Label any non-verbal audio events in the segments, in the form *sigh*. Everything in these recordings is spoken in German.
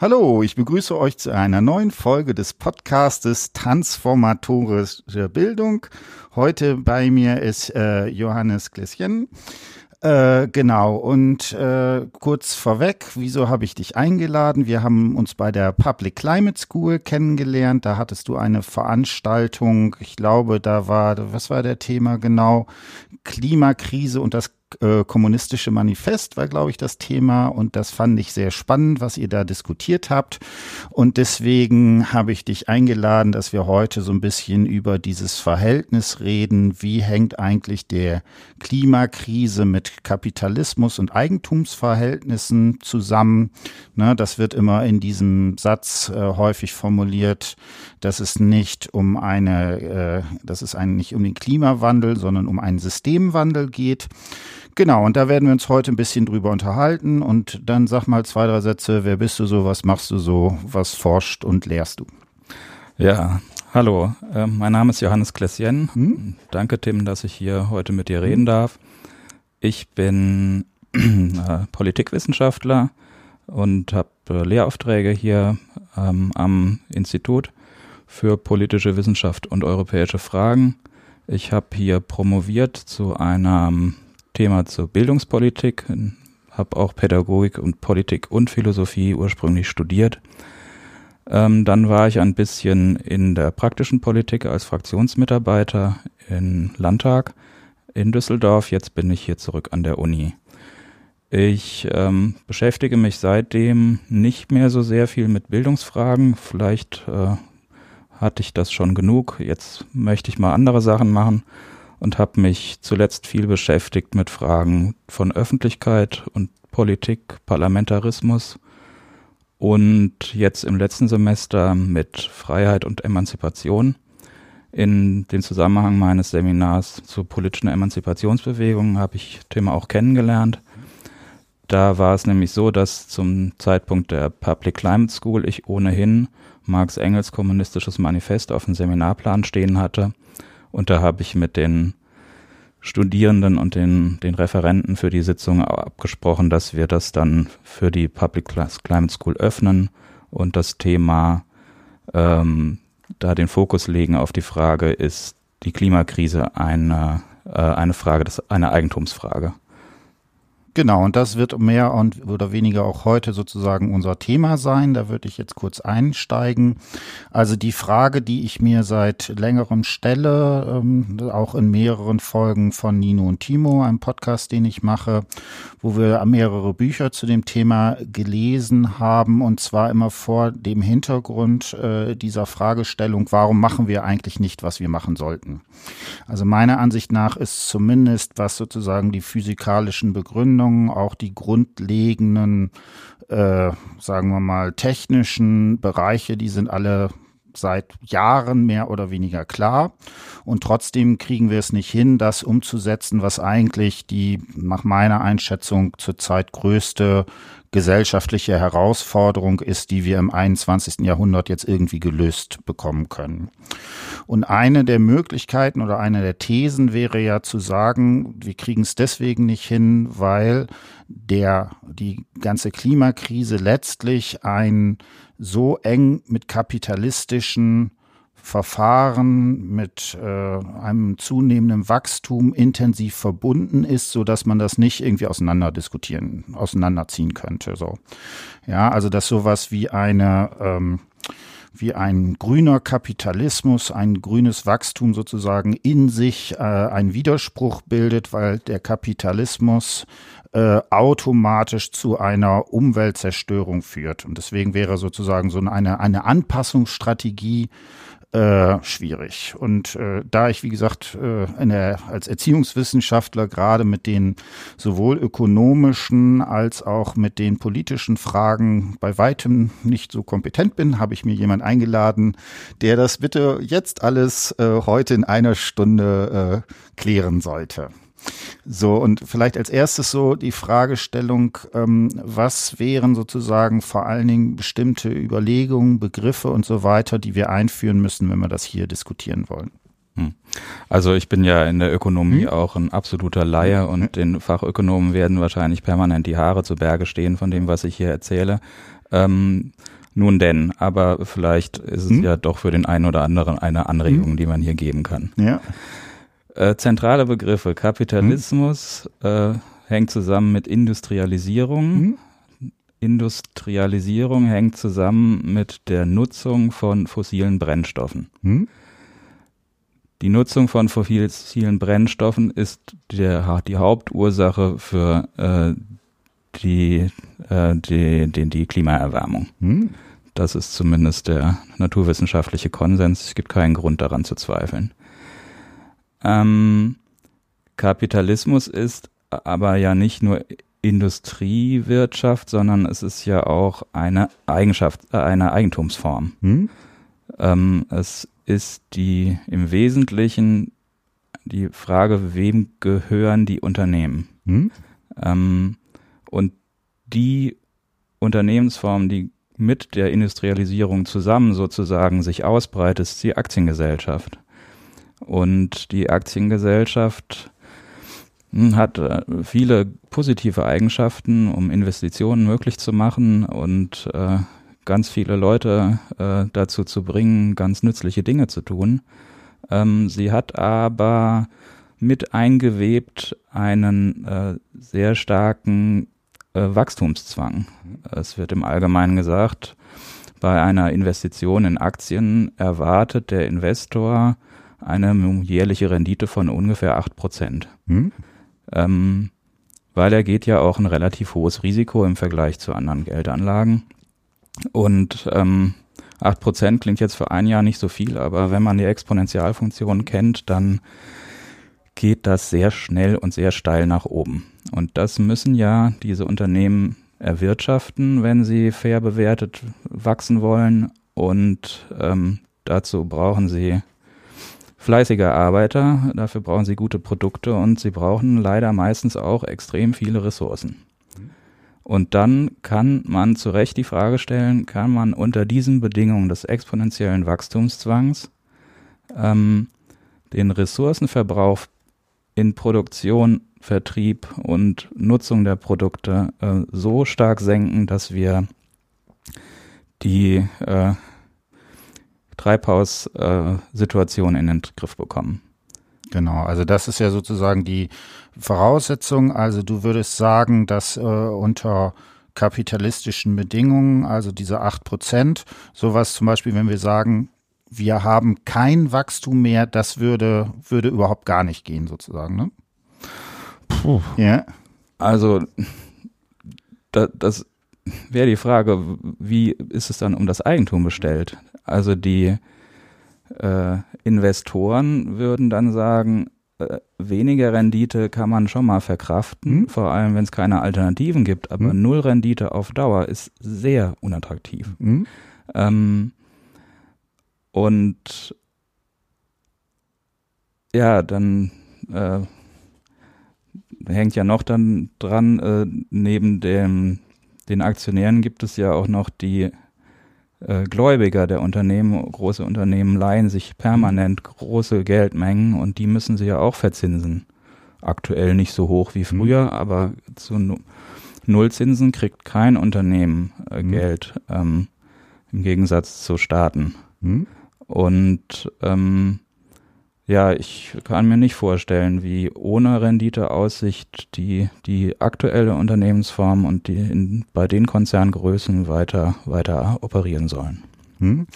Hallo, ich begrüße euch zu einer neuen Folge des Podcastes Transformatorische Bildung. Heute bei mir ist äh, Johannes Gläschen. Äh, genau, und äh, kurz vorweg, wieso habe ich dich eingeladen? Wir haben uns bei der Public Climate School kennengelernt. Da hattest du eine Veranstaltung, ich glaube, da war, was war der Thema genau? Klimakrise und das äh, kommunistische Manifest war, glaube ich, das Thema und das fand ich sehr spannend, was ihr da diskutiert habt. Und deswegen habe ich dich eingeladen, dass wir heute so ein bisschen über dieses Verhältnis reden. Wie hängt eigentlich der Klimakrise mit Kapitalismus und Eigentumsverhältnissen zusammen? Ne, das wird immer in diesem Satz äh, häufig formuliert, dass es nicht um eine, äh, dass es eigentlich nicht um den Klimawandel, sondern um einen Systemwandel geht. Genau, und da werden wir uns heute ein bisschen drüber unterhalten und dann sag mal zwei, drei Sätze, wer bist du so, was machst du so, was forscht und lehrst du? Ja, hallo, äh, mein Name ist Johannes Klessien. Hm? Danke, Tim, dass ich hier heute mit dir reden darf. Ich bin *clears throat* äh, Politikwissenschaftler und habe äh, Lehraufträge hier ähm, am Institut für politische Wissenschaft und europäische Fragen. Ich habe hier promoviert zu einem Thema zur Bildungspolitik, habe auch Pädagogik und Politik und Philosophie ursprünglich studiert. Ähm, dann war ich ein bisschen in der praktischen Politik als Fraktionsmitarbeiter im Landtag in Düsseldorf. Jetzt bin ich hier zurück an der Uni. Ich ähm, beschäftige mich seitdem nicht mehr so sehr viel mit Bildungsfragen. Vielleicht äh, hatte ich das schon genug. Jetzt möchte ich mal andere Sachen machen und habe mich zuletzt viel beschäftigt mit Fragen von Öffentlichkeit und Politik, Parlamentarismus und jetzt im letzten Semester mit Freiheit und Emanzipation. In den Zusammenhang meines Seminars zur politischen Emanzipationsbewegung habe ich Thema auch kennengelernt. Da war es nämlich so, dass zum Zeitpunkt der Public Climate School ich ohnehin Marx Engels kommunistisches Manifest auf dem Seminarplan stehen hatte und da habe ich mit den Studierenden und den, den Referenten für die Sitzung abgesprochen, dass wir das dann für die Public Climate School öffnen und das Thema ähm, da den Fokus legen auf die Frage, ist die Klimakrise eine, äh, eine Frage, das, eine Eigentumsfrage. Genau, und das wird mehr und oder weniger auch heute sozusagen unser Thema sein. Da würde ich jetzt kurz einsteigen. Also die Frage, die ich mir seit längerem stelle, ähm, auch in mehreren Folgen von Nino und Timo, einem Podcast, den ich mache, wo wir mehrere Bücher zu dem Thema gelesen haben, und zwar immer vor dem Hintergrund äh, dieser Fragestellung, warum machen wir eigentlich nicht, was wir machen sollten? Also meiner Ansicht nach ist zumindest, was sozusagen die physikalischen Begründungen Planung, auch die grundlegenden, äh, sagen wir mal, technischen Bereiche, die sind alle seit Jahren mehr oder weniger klar. Und trotzdem kriegen wir es nicht hin, das umzusetzen, was eigentlich die nach meiner Einschätzung zurzeit größte gesellschaftliche Herausforderung ist, die wir im 21. Jahrhundert jetzt irgendwie gelöst bekommen können. Und eine der Möglichkeiten oder eine der Thesen wäre ja zu sagen, wir kriegen es deswegen nicht hin, weil der, die ganze Klimakrise letztlich ein so eng mit kapitalistischen Verfahren mit äh, einem zunehmenden Wachstum intensiv verbunden ist, so dass man das nicht irgendwie auseinander diskutieren, auseinanderziehen könnte. So, ja, also dass sowas wie eine ähm, wie ein grüner Kapitalismus, ein grünes Wachstum sozusagen in sich äh, einen Widerspruch bildet, weil der Kapitalismus äh, automatisch zu einer Umweltzerstörung führt. Und deswegen wäre sozusagen so eine, eine Anpassungsstrategie äh, schwierig. Und äh, da ich, wie gesagt, äh, in der, als Erziehungswissenschaftler gerade mit den sowohl ökonomischen als auch mit den politischen Fragen bei weitem nicht so kompetent bin, habe ich mir jemand eingeladen, der das bitte jetzt alles äh, heute in einer Stunde äh, klären sollte. So, und vielleicht als erstes so die Fragestellung, ähm, was wären sozusagen vor allen Dingen bestimmte Überlegungen, Begriffe und so weiter, die wir einführen müssen, wenn wir das hier diskutieren wollen? Hm. Also ich bin ja in der Ökonomie hm? auch ein absoluter Laie und den Fachökonomen werden wahrscheinlich permanent die Haare zu Berge stehen von dem, was ich hier erzähle. Ähm, nun denn, aber vielleicht ist es hm? ja doch für den einen oder anderen eine Anregung, hm? die man hier geben kann. Ja. Äh, zentrale Begriffe. Kapitalismus hm? äh, hängt zusammen mit Industrialisierung. Hm? Industrialisierung hängt zusammen mit der Nutzung von fossilen Brennstoffen. Hm? Die Nutzung von fossilen Brennstoffen ist der, die Hauptursache für äh, die, äh, die, die, die Klimaerwärmung. Hm? Das ist zumindest der naturwissenschaftliche Konsens. Es gibt keinen Grund daran zu zweifeln. Ähm, Kapitalismus ist aber ja nicht nur Industriewirtschaft, sondern es ist ja auch eine Eigenschaft, äh, eine Eigentumsform. Hm? Ähm, es ist die im Wesentlichen die Frage, wem gehören die Unternehmen? Hm? Ähm, und die Unternehmensform, die mit der Industrialisierung zusammen sozusagen sich ausbreitet, ist die Aktiengesellschaft. Und die Aktiengesellschaft hm, hat äh, viele positive Eigenschaften, um Investitionen möglich zu machen und äh, ganz viele Leute äh, dazu zu bringen, ganz nützliche Dinge zu tun. Ähm, sie hat aber mit eingewebt einen äh, sehr starken äh, Wachstumszwang. Es wird im Allgemeinen gesagt, bei einer Investition in Aktien erwartet der Investor eine jährliche Rendite von ungefähr acht Prozent. Hm? Ähm, weil er geht ja auch ein relativ hohes Risiko im Vergleich zu anderen Geldanlagen. Und ähm, 8% klingt jetzt für ein Jahr nicht so viel, aber wenn man die Exponentialfunktion kennt, dann geht das sehr schnell und sehr steil nach oben. Und das müssen ja diese Unternehmen erwirtschaften, wenn sie fair bewertet wachsen wollen. Und ähm, dazu brauchen sie fleißige Arbeiter, dafür brauchen sie gute Produkte und sie brauchen leider meistens auch extrem viele Ressourcen. Und dann kann man zu Recht die Frage stellen, kann man unter diesen Bedingungen des exponentiellen Wachstumszwangs ähm, den Ressourcenverbrauch in Produktion, Vertrieb und Nutzung der Produkte äh, so stark senken, dass wir die äh, Treibhaussituation äh, in den Griff bekommen. Genau, also das ist ja sozusagen die Voraussetzung. Also du würdest sagen, dass äh, unter kapitalistischen Bedingungen, also diese acht Prozent, sowas zum Beispiel, wenn wir sagen, wir haben kein Wachstum mehr, das würde, würde überhaupt gar nicht gehen, sozusagen, ne? Puh. Ja. Also, da, das wäre die Frage, wie ist es dann um das Eigentum bestellt? Also die äh, Investoren würden dann sagen, äh, weniger Rendite kann man schon mal verkraften, mhm. vor allem wenn es keine Alternativen gibt, aber mhm. null Rendite auf Dauer ist sehr unattraktiv. Mhm. Ähm, und ja, dann äh, hängt ja noch dann dran, äh, neben dem, den Aktionären gibt es ja auch noch die äh, Gläubiger der Unternehmen, große Unternehmen leihen sich permanent große Geldmengen und die müssen sie ja auch verzinsen. Aktuell nicht so hoch wie früher, mhm. aber zu Nullzinsen kriegt kein Unternehmen äh, mhm. Geld ähm, im Gegensatz zu Staaten. Mhm. Und ähm, ja, ich kann mir nicht vorstellen, wie ohne Renditeaussicht die, die aktuelle Unternehmensform und die in, bei den Konzerngrößen weiter, weiter operieren sollen. Hm.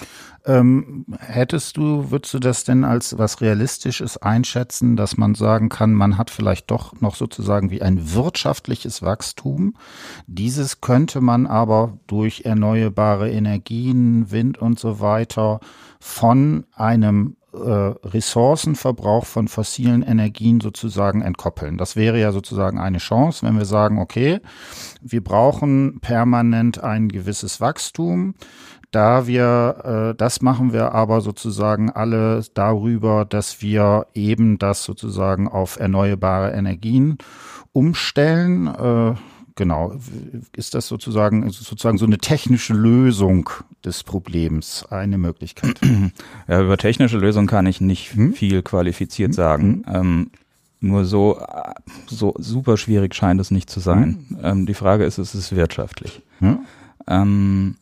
Ähm, hättest du, würdest du das denn als was Realistisches einschätzen, dass man sagen kann, man hat vielleicht doch noch sozusagen wie ein wirtschaftliches Wachstum. Dieses könnte man aber durch erneuerbare Energien, Wind und so weiter von einem Ressourcenverbrauch von fossilen Energien sozusagen entkoppeln. Das wäre ja sozusagen eine Chance, wenn wir sagen, okay, wir brauchen permanent ein gewisses Wachstum. Da wir, äh, das machen wir aber sozusagen alle darüber, dass wir eben das sozusagen auf erneuerbare Energien umstellen. Äh, genau, ist das sozusagen, sozusagen so eine technische Lösung des Problems eine Möglichkeit? Ja, über technische Lösung kann ich nicht hm? viel qualifiziert hm? sagen. Hm? Ähm, nur so, so super schwierig scheint es nicht zu sein. Hm? Ähm, die Frage ist, ist es wirtschaftlich? Ähm,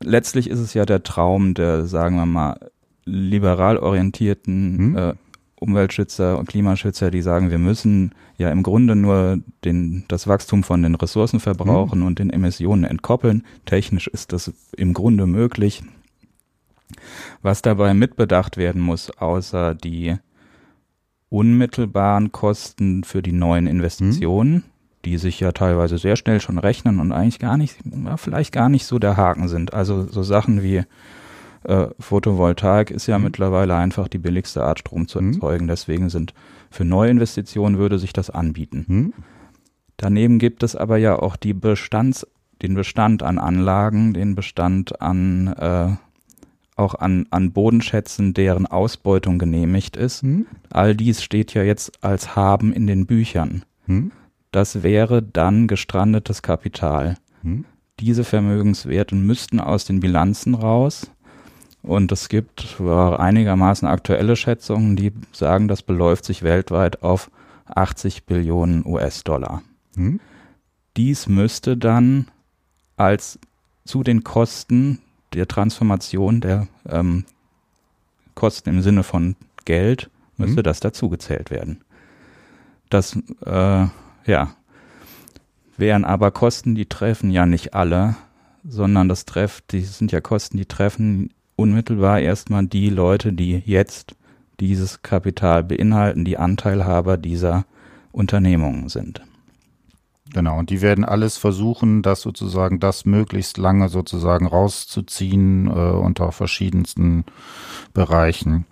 letztlich ist es ja der Traum der, sagen wir mal, liberal orientierten hm? äh, Umweltschützer und Klimaschützer, die sagen, wir müssen ja im Grunde nur den, das Wachstum von den Ressourcen verbrauchen hm. und den Emissionen entkoppeln. Technisch ist das im Grunde möglich. Was dabei mitbedacht werden muss, außer die unmittelbaren Kosten für die neuen Investitionen, hm die sich ja teilweise sehr schnell schon rechnen und eigentlich gar nicht, vielleicht gar nicht so der Haken sind. Also so Sachen wie äh, Photovoltaik ist ja mhm. mittlerweile einfach die billigste Art, Strom zu mhm. erzeugen. Mhm. Deswegen sind für Neuinvestitionen würde sich das anbieten. Mhm. Daneben gibt es aber ja auch die Bestands, den Bestand an Anlagen, den Bestand an äh, auch an, an Bodenschätzen, deren Ausbeutung genehmigt ist. Mhm. All dies steht ja jetzt als Haben in den Büchern. Mhm das wäre dann gestrandetes Kapital. Diese Vermögenswerte müssten aus den Bilanzen raus. Und es gibt einigermaßen aktuelle Schätzungen, die sagen, das beläuft sich weltweit auf 80 Billionen US-Dollar. Hm. Dies müsste dann als zu den Kosten der Transformation der ähm, Kosten im Sinne von Geld müsste hm. das dazugezählt werden. Das äh, ja. Wären aber Kosten, die treffen ja nicht alle, sondern das trifft, die sind ja Kosten, die treffen unmittelbar erstmal die Leute, die jetzt dieses Kapital beinhalten, die Anteilhaber dieser Unternehmungen sind. Genau, und die werden alles versuchen, das sozusagen, das möglichst lange sozusagen rauszuziehen äh, unter verschiedensten Bereichen.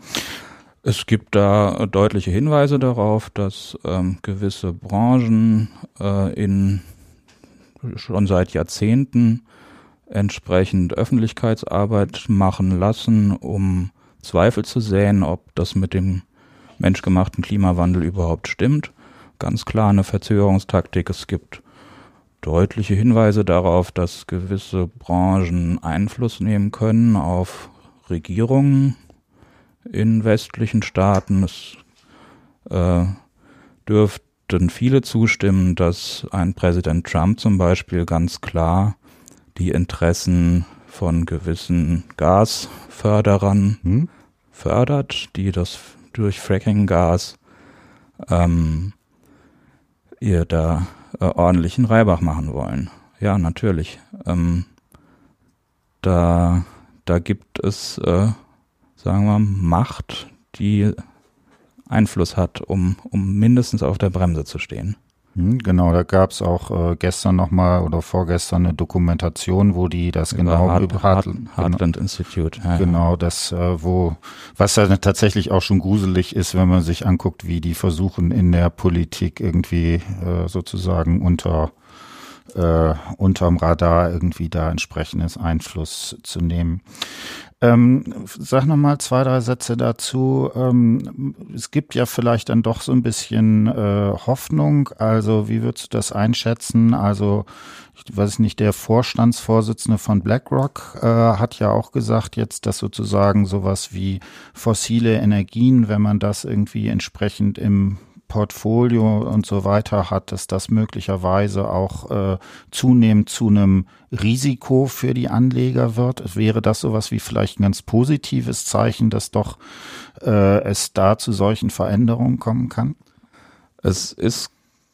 Es gibt da deutliche Hinweise darauf, dass ähm, gewisse Branchen äh, in schon seit Jahrzehnten entsprechend Öffentlichkeitsarbeit machen lassen, um Zweifel zu säen, ob das mit dem menschgemachten Klimawandel überhaupt stimmt. Ganz klar eine Verzögerungstaktik. Es gibt deutliche Hinweise darauf, dass gewisse Branchen Einfluss nehmen können auf Regierungen, in westlichen Staaten. Es äh, dürften viele zustimmen, dass ein Präsident Trump zum Beispiel ganz klar die Interessen von gewissen Gasförderern hm? fördert, die das durch Fracking-Gas ähm, ihr da äh, ordentlichen Reibach machen wollen. Ja, natürlich. Ähm, da, da gibt es äh, sagen wir, Macht, die Einfluss hat, um, um mindestens auf der Bremse zu stehen. Hm, genau, da gab es auch äh, gestern nochmal oder vorgestern eine Dokumentation, wo die das über genau Hart, über Hart, Heartland genau, Institute. Ja, genau, ja. das, äh, wo, was ja tatsächlich auch schon gruselig ist, wenn man sich anguckt, wie die versuchen in der Politik irgendwie äh, sozusagen unter äh, unterm Radar irgendwie da entsprechendes Einfluss zu nehmen. Ähm, sag noch mal zwei, drei Sätze dazu. Ähm, es gibt ja vielleicht dann doch so ein bisschen äh, Hoffnung. Also wie würdest du das einschätzen? Also ich weiß nicht, der Vorstandsvorsitzende von BlackRock äh, hat ja auch gesagt jetzt, dass sozusagen sowas wie fossile Energien, wenn man das irgendwie entsprechend im Portfolio und so weiter hat, dass das möglicherweise auch äh, zunehmend zu einem Risiko für die Anleger wird. Wäre das sowas wie vielleicht ein ganz positives Zeichen, dass doch äh, es da zu solchen Veränderungen kommen kann? Es ist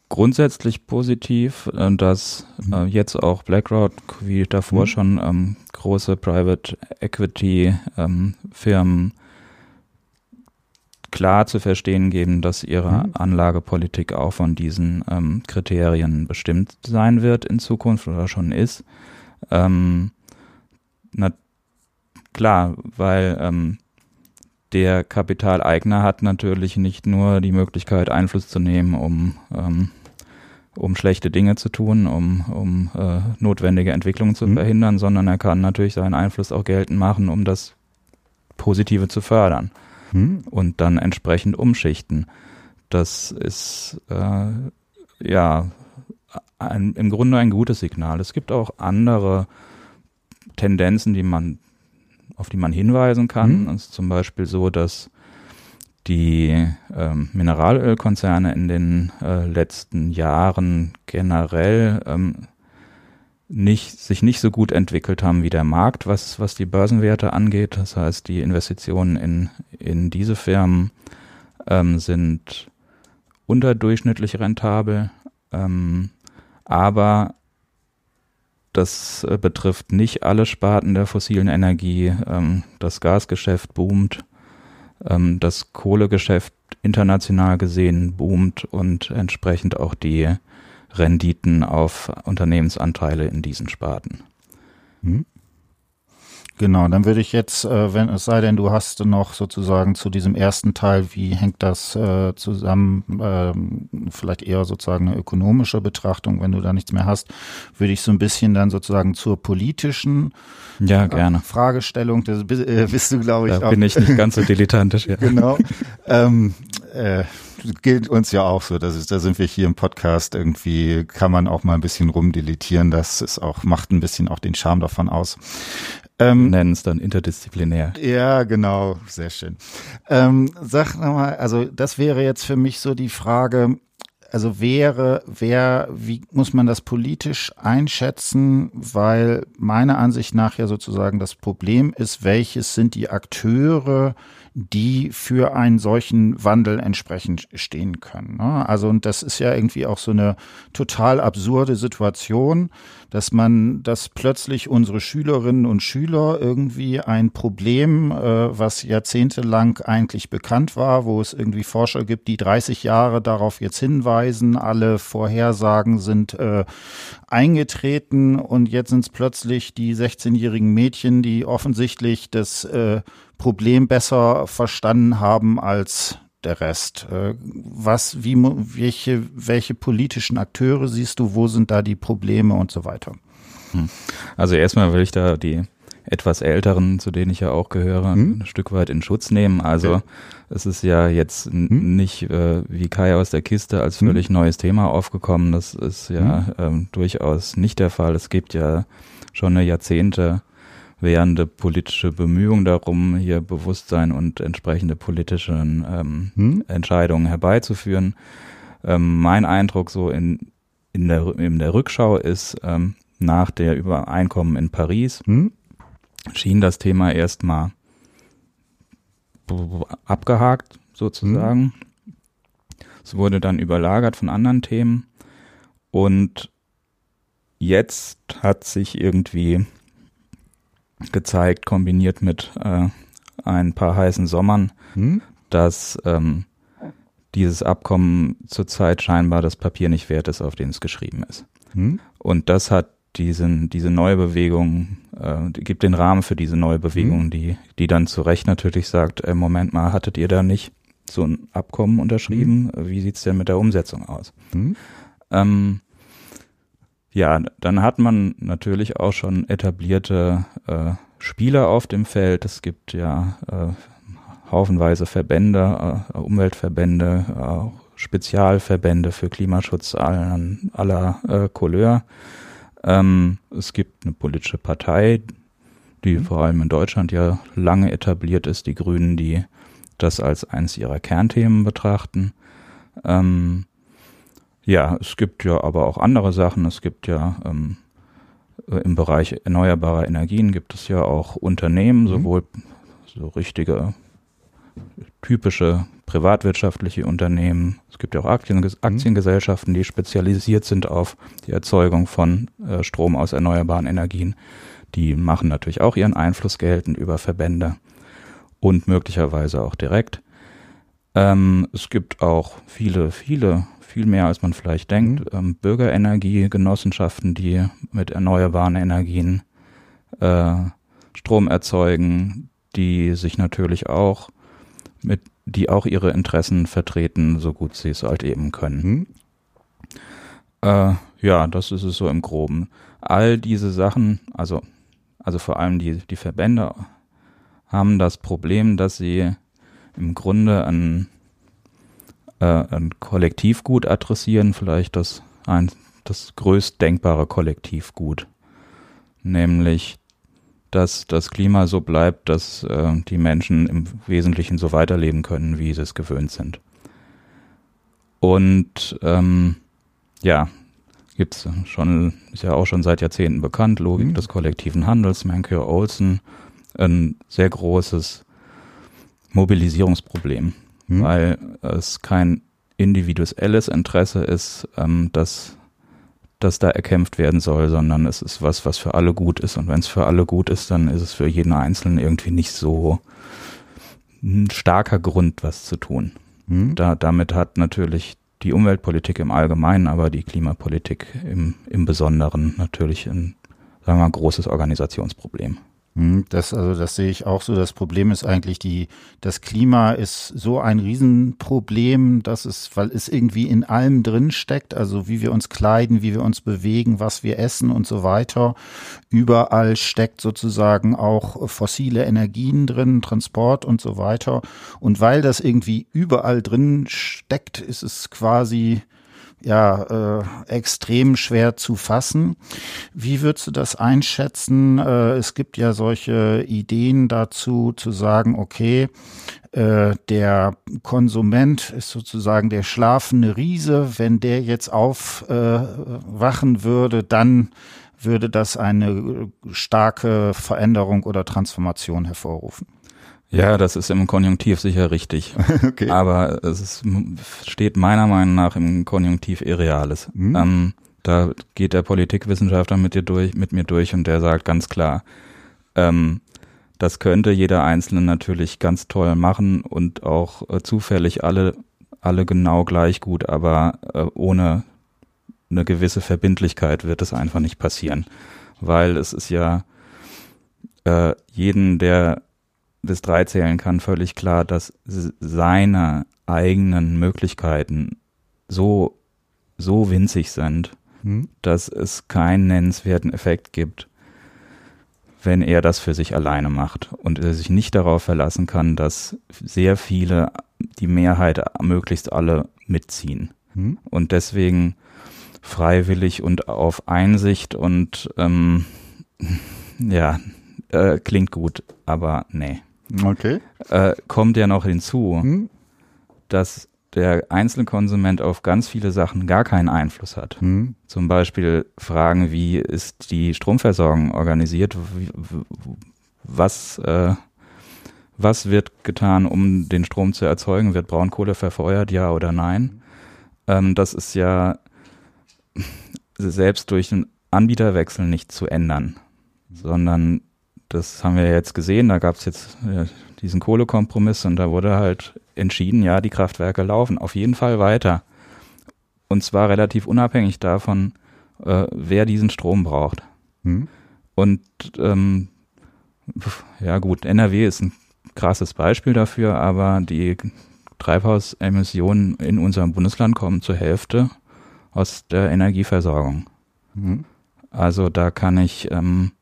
grundsätzlich positiv, äh, dass äh, jetzt auch BlackRock wie davor mhm. schon ähm, große Private Equity ähm, Firmen klar zu verstehen geben, dass ihre mhm. Anlagepolitik auch von diesen ähm, Kriterien bestimmt sein wird in Zukunft oder schon ist. Ähm, na, klar, weil ähm, der Kapitaleigner hat natürlich nicht nur die Möglichkeit, Einfluss zu nehmen, um, ähm, um schlechte Dinge zu tun, um, um äh, notwendige Entwicklungen zu mhm. verhindern, sondern er kann natürlich seinen Einfluss auch geltend machen, um das Positive zu fördern hm. und dann entsprechend umschichten. Das ist äh, ja ein, im Grunde ein gutes Signal. Es gibt auch andere Tendenzen, die man, auf die man hinweisen kann. Hm. Es ist zum Beispiel so, dass die ähm, Mineralölkonzerne in den äh, letzten Jahren generell ähm, nicht, sich nicht so gut entwickelt haben wie der Markt, was, was die Börsenwerte angeht. Das heißt, die Investitionen in, in diese Firmen ähm, sind unterdurchschnittlich rentabel, ähm, aber das äh, betrifft nicht alle Sparten der fossilen Energie. Ähm, das Gasgeschäft boomt, ähm, das Kohlegeschäft international gesehen boomt und entsprechend auch die Renditen auf Unternehmensanteile in diesen Sparten. Hm. Genau, dann würde ich jetzt, äh, wenn es sei denn, du hast noch sozusagen zu diesem ersten Teil, wie hängt das äh, zusammen, ähm, vielleicht eher sozusagen eine ökonomische Betrachtung, wenn du da nichts mehr hast, würde ich so ein bisschen dann sozusagen zur politischen ja, gerne. Fragestellung, das bist, äh, du, glaube ich. Da auch. bin ich nicht ganz so *laughs* dilettantisch, ja. genau. ähm, äh, gilt uns ja auch so. Das ist, da sind wir hier im Podcast irgendwie, kann man auch mal ein bisschen rumdeletieren. Das ist auch, macht ein bisschen auch den Charme davon aus. Ähm, Nennen es dann interdisziplinär. Ja, genau, sehr schön. Ähm, sag nochmal, also das wäre jetzt für mich so die Frage, also wäre, wer, wie muss man das politisch einschätzen? Weil meiner Ansicht nach ja sozusagen das Problem ist, welches sind die Akteure, die für einen solchen Wandel entsprechend stehen können. Ne? Also, und das ist ja irgendwie auch so eine total absurde Situation, dass man, dass plötzlich unsere Schülerinnen und Schüler irgendwie ein Problem, äh, was jahrzehntelang eigentlich bekannt war, wo es irgendwie Forscher gibt, die 30 Jahre darauf jetzt hinweisen, alle Vorhersagen sind äh, eingetreten und jetzt sind es plötzlich die 16-jährigen Mädchen, die offensichtlich das äh, Problem besser verstanden haben als der Rest. Äh, was, wie, welche, welche politischen Akteure siehst du? Wo sind da die Probleme und so weiter? Hm. Also erstmal will ich da die etwas älteren, zu denen ich ja auch gehöre, hm? ein Stück weit in Schutz nehmen. Also okay. es ist ja jetzt hm? nicht äh, wie Kai aus der Kiste als hm? völlig neues Thema aufgekommen. Das ist ja hm? ähm, durchaus nicht der Fall. Es gibt ja schon eine Jahrzehnte währende politische Bemühungen darum, hier Bewusstsein und entsprechende politische ähm, hm? Entscheidungen herbeizuführen. Ähm, mein Eindruck so in, in, der, in der Rückschau ist, ähm, nach der Übereinkommen in Paris hm? schien das Thema erstmal abgehakt sozusagen. Hm? Es wurde dann überlagert von anderen Themen und jetzt hat sich irgendwie gezeigt, kombiniert mit äh, ein paar heißen Sommern, hm? dass ähm, dieses Abkommen zurzeit scheinbar das Papier nicht wert ist, auf dem es geschrieben ist. Hm? Und das hat diesen, diese neue Bewegung, äh, gibt den Rahmen für diese neue Bewegung, hm? die, die dann zu Recht natürlich sagt, äh, Moment mal, hattet ihr da nicht so ein Abkommen unterschrieben? Hm? Wie sieht's denn mit der Umsetzung aus? Hm? Ähm, ja, dann hat man natürlich auch schon etablierte äh, Spieler auf dem Feld. Es gibt ja äh, haufenweise Verbände, äh, Umweltverbände, auch Spezialverbände für Klimaschutz aller, aller äh, Couleur. Ähm, es gibt eine politische Partei, die mhm. vor allem in Deutschland ja lange etabliert ist, die Grünen, die das als eines ihrer Kernthemen betrachten. Ähm, ja, es gibt ja aber auch andere Sachen. Es gibt ja ähm, äh, im Bereich erneuerbarer Energien gibt es ja auch Unternehmen, mhm. sowohl so richtige typische privatwirtschaftliche Unternehmen. Es gibt ja auch mhm. Aktiengesellschaften, die spezialisiert sind auf die Erzeugung von äh, Strom aus erneuerbaren Energien. Die machen natürlich auch ihren Einfluss geltend über Verbände und möglicherweise auch direkt. Ähm, es gibt auch viele, viele viel mehr, als man vielleicht denkt. Mhm. Ähm, Bürgerenergiegenossenschaften, die mit erneuerbaren Energien äh, Strom erzeugen, die sich natürlich auch mit, die auch ihre Interessen vertreten, so gut sie es halt eben können. Mhm. Äh, ja, das ist es so im Groben. All diese Sachen, also, also vor allem die, die Verbände haben das Problem, dass sie im Grunde an äh, ein Kollektivgut adressieren, vielleicht das, ein, das größtdenkbare Kollektivgut, nämlich dass das Klima so bleibt, dass äh, die Menschen im Wesentlichen so weiterleben können, wie sie es gewöhnt sind. Und ähm, ja, gibt es schon, ist ja auch schon seit Jahrzehnten bekannt, Logik mhm. des kollektiven Handels, Mankio Olsen, ein sehr großes Mobilisierungsproblem, mhm. weil es kein individuelles Interesse ist, ähm, dass, dass da erkämpft werden soll, sondern es ist was, was für alle gut ist. Und wenn es für alle gut ist, dann ist es für jeden Einzelnen irgendwie nicht so ein starker Grund, was zu tun. Mhm. Da, damit hat natürlich die Umweltpolitik im Allgemeinen, aber die Klimapolitik im, im Besonderen natürlich ein, sagen wir mal, großes Organisationsproblem. Hm, das, also das sehe ich auch so. Das Problem ist eigentlich die, das Klima ist so ein Riesenproblem, dass es, weil es irgendwie in allem drin steckt, also wie wir uns kleiden, wie wir uns bewegen, was wir essen und so weiter. Überall steckt sozusagen auch fossile Energien drin, Transport und so weiter. Und weil das irgendwie überall drin steckt, ist es quasi ja äh, extrem schwer zu fassen. Wie würdest du das einschätzen? Äh, es gibt ja solche Ideen dazu, zu sagen, okay, äh, der Konsument ist sozusagen der schlafende Riese. Wenn der jetzt aufwachen würde, dann würde das eine starke Veränderung oder Transformation hervorrufen. Ja, das ist im Konjunktiv sicher richtig. *laughs* okay. Aber es ist, steht meiner Meinung nach im Konjunktiv Irreales. Mhm. Ähm, da geht der Politikwissenschaftler mit dir durch, mit mir durch und der sagt ganz klar, ähm, das könnte jeder Einzelne natürlich ganz toll machen und auch äh, zufällig alle, alle genau gleich gut, aber äh, ohne eine gewisse Verbindlichkeit wird es einfach nicht passieren. Weil es ist ja äh, jeden, der bis drei zählen kann, völlig klar, dass seine eigenen Möglichkeiten so, so winzig sind, hm. dass es keinen nennenswerten Effekt gibt, wenn er das für sich alleine macht und er sich nicht darauf verlassen kann, dass sehr viele, die Mehrheit, möglichst alle mitziehen. Hm. Und deswegen freiwillig und auf Einsicht und ähm, *laughs* ja, äh, klingt gut, aber nee. Okay. Äh, kommt ja noch hinzu, hm? dass der Einzelkonsument auf ganz viele Sachen gar keinen Einfluss hat. Hm. Zum Beispiel Fragen, wie ist die Stromversorgung organisiert? Was, äh, was wird getan, um den Strom zu erzeugen? Wird Braunkohle verfeuert, ja oder nein? Ähm, das ist ja *laughs* selbst durch einen Anbieterwechsel nicht zu ändern, sondern das haben wir jetzt gesehen, da gab es jetzt äh, diesen Kohlekompromiss und da wurde halt entschieden, ja, die Kraftwerke laufen auf jeden Fall weiter. Und zwar relativ unabhängig davon, äh, wer diesen Strom braucht. Hm. Und ähm, ja gut, NRW ist ein krasses Beispiel dafür, aber die Treibhausemissionen in unserem Bundesland kommen zur Hälfte aus der Energieversorgung. Mhm. Also da kann ich ähm,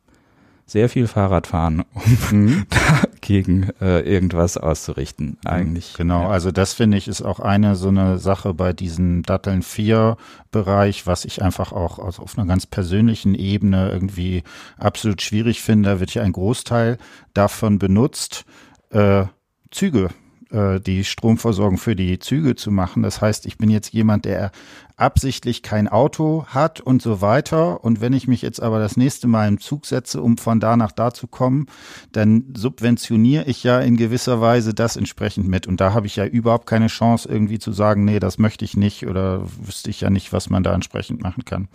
sehr viel Fahrrad fahren, um mhm. *laughs* dagegen äh, irgendwas auszurichten, eigentlich. Genau, ja. also das finde ich ist auch eine so eine Sache bei diesem Datteln 4 Bereich, was ich einfach auch also auf einer ganz persönlichen Ebene irgendwie absolut schwierig finde. Da wird ja ein Großteil davon benutzt, äh, Züge äh, die Stromversorgung für die Züge zu machen. Das heißt, ich bin jetzt jemand, der absichtlich kein Auto hat und so weiter. Und wenn ich mich jetzt aber das nächste Mal im Zug setze, um von da nach da zu kommen, dann subventioniere ich ja in gewisser Weise das entsprechend mit. Und da habe ich ja überhaupt keine Chance irgendwie zu sagen, nee, das möchte ich nicht oder wüsste ich ja nicht, was man da entsprechend machen kann.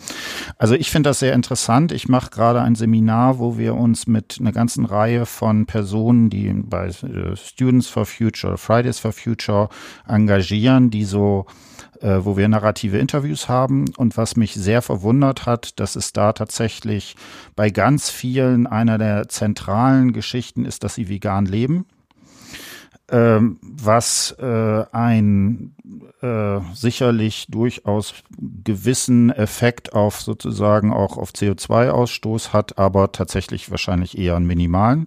Also ich finde das sehr interessant. Ich mache gerade ein Seminar, wo wir uns mit einer ganzen Reihe von Personen, die bei äh, Students for Future, Fridays for Future engagieren, die so äh, wo wir narrative Interviews haben. Und was mich sehr verwundert hat, dass es da tatsächlich bei ganz vielen einer der zentralen Geschichten ist, dass sie vegan leben. Ähm, was äh, ein äh, sicherlich durchaus gewissen Effekt auf sozusagen auch auf CO2-Ausstoß hat, aber tatsächlich wahrscheinlich eher einen minimalen.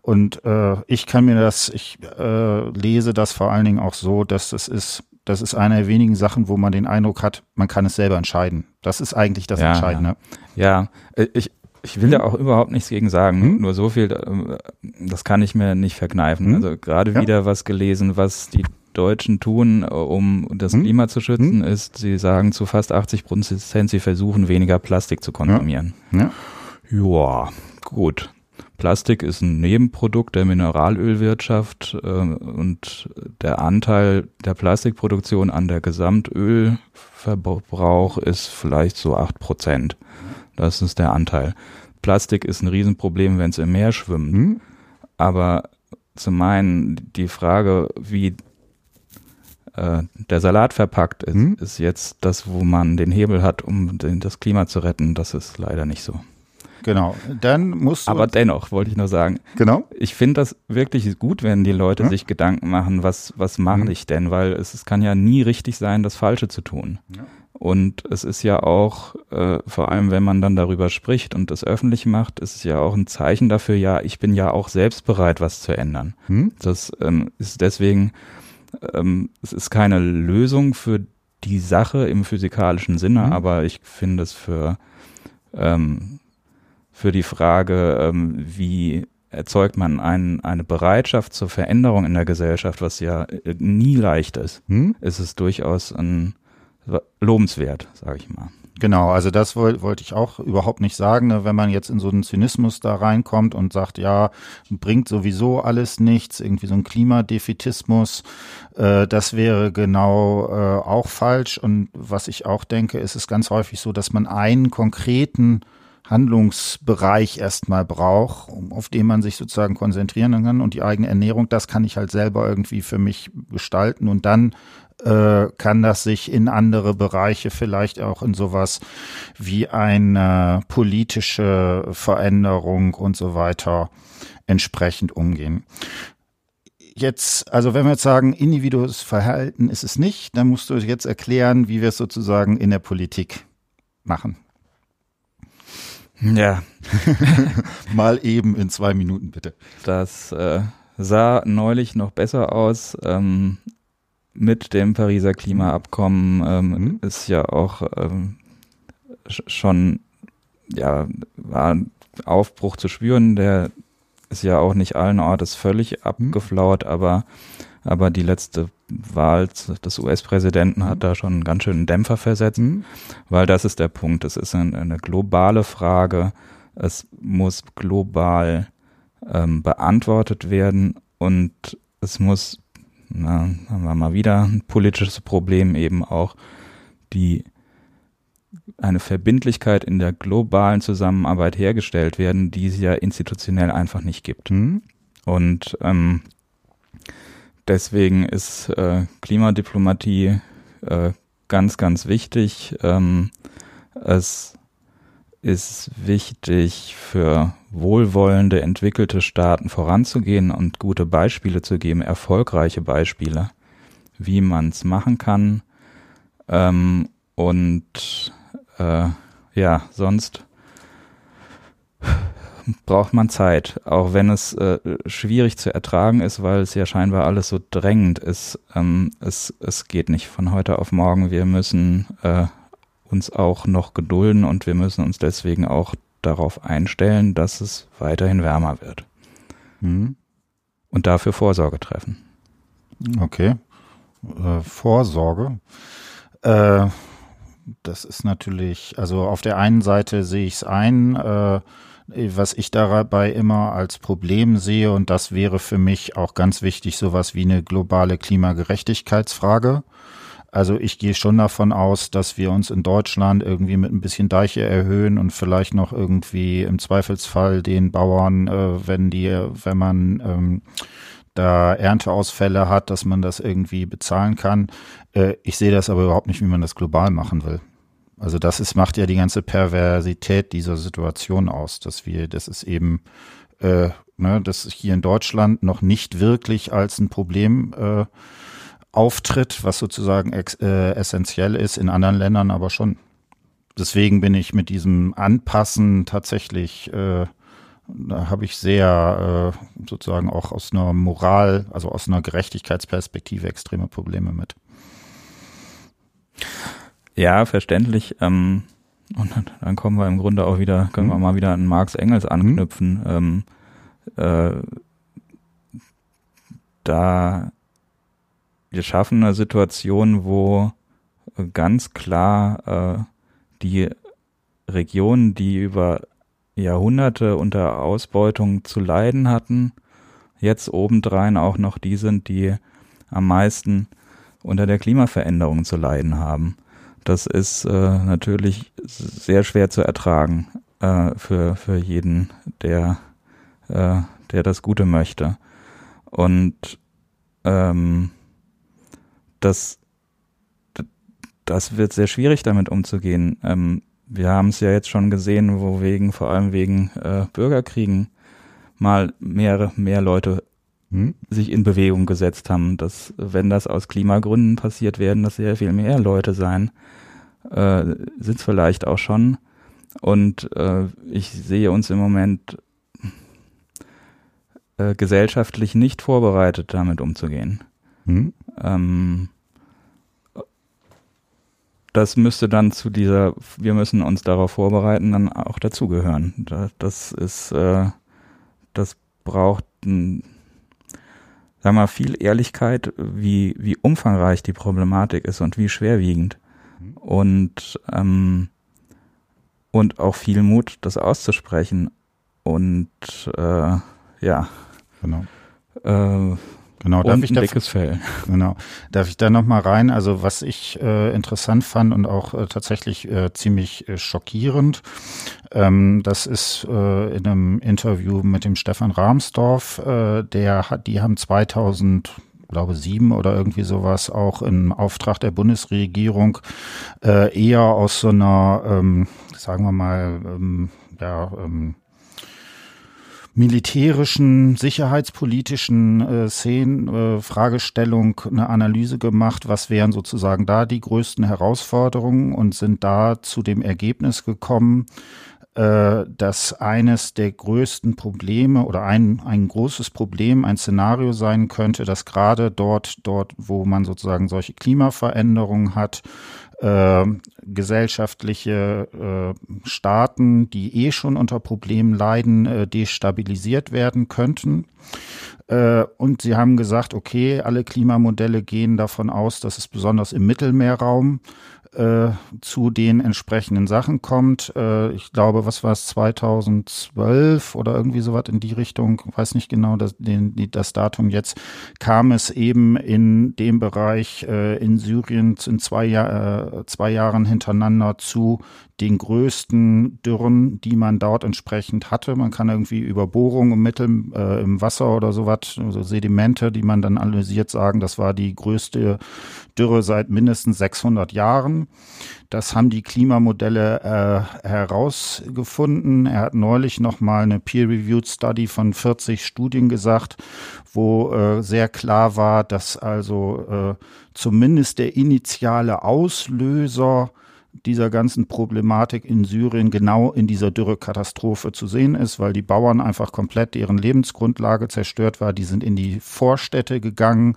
Und äh, ich kann mir das, ich äh, lese das vor allen Dingen auch so, dass es ist das ist eine der wenigen Sachen, wo man den Eindruck hat, man kann es selber entscheiden. Das ist eigentlich das ja, Entscheidende. Ja, ja. Äh, ich, ich will da auch überhaupt nichts gegen sagen. Hm? Nur so viel, äh, das kann ich mir nicht verkneifen. Hm? Also gerade ja. wieder was gelesen, was die Deutschen tun, äh, um das hm? Klima zu schützen, hm? ist, sie sagen zu fast 80 Prozent, sie versuchen weniger Plastik zu konsumieren. Ja, ja. ja gut. Plastik ist ein Nebenprodukt der Mineralölwirtschaft äh, und der Anteil der Plastikproduktion an der Gesamtölverbrauch ist vielleicht so acht Prozent. Das ist der Anteil. Plastik ist ein Riesenproblem, wenn es im Meer schwimmt. Hm? Aber zum einen die Frage, wie äh, der Salat verpackt ist, hm? ist jetzt das, wo man den Hebel hat, um den, das Klima zu retten. Das ist leider nicht so. Genau. Dann musst du. Aber dennoch wollte ich nur sagen. Genau. Ich finde das wirklich gut, wenn die Leute ja. sich Gedanken machen, was, was mache mhm. ich denn? Weil es, es kann ja nie richtig sein, das Falsche zu tun. Ja. Und es ist ja auch, äh, vor allem wenn man dann darüber spricht und das öffentlich macht, ist es ja auch ein Zeichen dafür, ja, ich bin ja auch selbst bereit, was zu ändern. Hm? Das ähm, ist deswegen, ähm, es ist keine Lösung für die Sache im physikalischen Sinne, hm? aber ich finde es für, ähm, für die Frage, ähm, wie erzeugt man ein, eine Bereitschaft zur Veränderung in der Gesellschaft, was ja äh, nie leicht ist, hm? ist es durchaus ein lobenswert, sage ich mal. Genau, also das wollte wollt ich auch überhaupt nicht sagen, ne? wenn man jetzt in so einen Zynismus da reinkommt und sagt, ja, bringt sowieso alles nichts, irgendwie so ein Klimadefetismus, äh, das wäre genau äh, auch falsch. Und was ich auch denke, ist es ganz häufig so, dass man einen konkreten Handlungsbereich erstmal braucht, auf den man sich sozusagen konzentrieren kann und die eigene Ernährung, das kann ich halt selber irgendwie für mich gestalten und dann äh, kann das sich in andere Bereiche vielleicht auch in sowas wie eine politische Veränderung und so weiter entsprechend umgehen. Jetzt, also wenn wir jetzt sagen, individuelles Verhalten ist es nicht, dann musst du jetzt erklären, wie wir es sozusagen in der Politik machen. Ja. *laughs* Mal eben in zwei Minuten, bitte. Das äh, sah neulich noch besser aus. Ähm, mit dem Pariser Klimaabkommen ähm, mhm. ist ja auch ähm, schon ja war ein Aufbruch zu spüren. Der ist ja auch nicht allen Ortes völlig mhm. abgeflaut, aber aber die letzte Wahl des US-Präsidenten hat da schon einen ganz schönen Dämpfer versetzt, mhm. weil das ist der Punkt. Es ist eine, eine globale Frage. Es muss global ähm, beantwortet werden und es muss na, haben wir mal wieder ein politisches Problem eben auch, die eine Verbindlichkeit in der globalen Zusammenarbeit hergestellt werden, die es ja institutionell einfach nicht gibt. Mhm. Und ähm, deswegen ist äh, Klimadiplomatie äh, ganz, ganz wichtig. Ähm, es ist wichtig für wohlwollende, entwickelte Staaten voranzugehen und gute Beispiele zu geben, erfolgreiche Beispiele, wie man es machen kann. Ähm, und äh, ja, sonst braucht man Zeit, auch wenn es äh, schwierig zu ertragen ist, weil es ja scheinbar alles so drängend ist. Ähm, es, es geht nicht von heute auf morgen. Wir müssen äh, uns auch noch gedulden und wir müssen uns deswegen auch darauf einstellen, dass es weiterhin wärmer wird. Mhm. Und dafür Vorsorge treffen. Okay. Äh, Vorsorge. Äh, das ist natürlich, also auf der einen Seite sehe ich es ein, äh, was ich dabei immer als Problem sehe, und das wäre für mich auch ganz wichtig, sowas wie eine globale Klimagerechtigkeitsfrage. Also ich gehe schon davon aus, dass wir uns in Deutschland irgendwie mit ein bisschen Deiche erhöhen und vielleicht noch irgendwie im Zweifelsfall den Bauern, äh, wenn die, wenn man ähm, da Ernteausfälle hat, dass man das irgendwie bezahlen kann. Äh, ich sehe das aber überhaupt nicht, wie man das global machen will. Also das ist, macht ja die ganze Perversität dieser Situation aus, dass wir, das ist eben, äh, ne, das hier in Deutschland noch nicht wirklich als ein Problem äh, auftritt, was sozusagen ex, äh, essentiell ist, in anderen Ländern aber schon. Deswegen bin ich mit diesem Anpassen tatsächlich, äh, da habe ich sehr äh, sozusagen auch aus einer Moral, also aus einer Gerechtigkeitsperspektive extreme Probleme mit. Ja, verständlich. Ähm, und dann kommen wir im Grunde auch wieder, können wir mhm. mal wieder an Marx Engels anknüpfen. Mhm. Ähm, äh, da wir schaffen eine Situation, wo ganz klar äh, die Regionen, die über Jahrhunderte unter Ausbeutung zu leiden hatten, jetzt obendrein auch noch die sind, die am meisten unter der Klimaveränderung zu leiden haben. Das ist äh, natürlich sehr schwer zu ertragen äh, für, für jeden, der, äh, der das Gute möchte. Und ähm, das, das wird sehr schwierig damit umzugehen. Ähm, wir haben es ja jetzt schon gesehen, wo wegen, vor allem wegen äh, Bürgerkriegen mal mehr, mehr Leute hm? sich in Bewegung gesetzt haben, dass wenn das aus Klimagründen passiert, werden das sehr viel mehr Leute sein. Äh, Sind es vielleicht auch schon. Und äh, ich sehe uns im Moment äh, gesellschaftlich nicht vorbereitet, damit umzugehen. Hm? Ähm, das müsste dann zu dieser, wir müssen uns darauf vorbereiten, dann auch dazugehören. Das ist, äh, das braucht, ein, sagen wir mal, viel Ehrlichkeit, wie, wie umfangreich die Problematik ist und wie schwerwiegend. Und, ähm, und auch viel Mut, das auszusprechen. Und äh, ja. Genau. Äh, Genau, darf ich ein dickes Fell. *laughs* Genau, darf ich da noch mal rein? Also was ich äh, interessant fand und auch äh, tatsächlich äh, ziemlich äh, schockierend, ähm, das ist äh, in einem Interview mit dem Stefan Rahmsdorf, äh, der hat, die haben 2000 glaube sieben oder irgendwie sowas auch im Auftrag der Bundesregierung äh, eher aus so einer, ähm, sagen wir mal, ähm, ja, ähm, militärischen, sicherheitspolitischen äh, Szenen, äh, Fragestellung eine Analyse gemacht, was wären sozusagen da die größten Herausforderungen und sind da zu dem Ergebnis gekommen, äh, dass eines der größten Probleme oder ein, ein großes Problem, ein Szenario sein könnte, dass gerade dort, dort, wo man sozusagen solche Klimaveränderungen hat, äh, gesellschaftliche äh, Staaten, die eh schon unter Problemen leiden, äh, destabilisiert werden könnten. Äh, und sie haben gesagt, okay, alle Klimamodelle gehen davon aus, dass es besonders im Mittelmeerraum äh, zu den entsprechenden Sachen kommt. Äh, ich glaube, was war es, 2012 oder irgendwie sowas in die Richtung, weiß nicht genau das, den, das Datum jetzt, kam es eben in dem Bereich äh, in Syrien in zwei, Jahr, äh, zwei Jahren hintereinander zu den größten Dürren, die man dort entsprechend hatte. Man kann irgendwie über Bohrungen im Mittel, äh, im Wasser oder sowas, also Sedimente, die man dann analysiert, sagen, das war die größte Dürre seit mindestens 600 Jahren. Das haben die Klimamodelle äh, herausgefunden. Er hat neulich noch mal eine peer-reviewed Study von 40 Studien gesagt, wo äh, sehr klar war, dass also äh, zumindest der initiale Auslöser dieser ganzen Problematik in Syrien genau in dieser Dürrekatastrophe zu sehen ist, weil die Bauern einfach komplett deren Lebensgrundlage zerstört war. Die sind in die Vorstädte gegangen,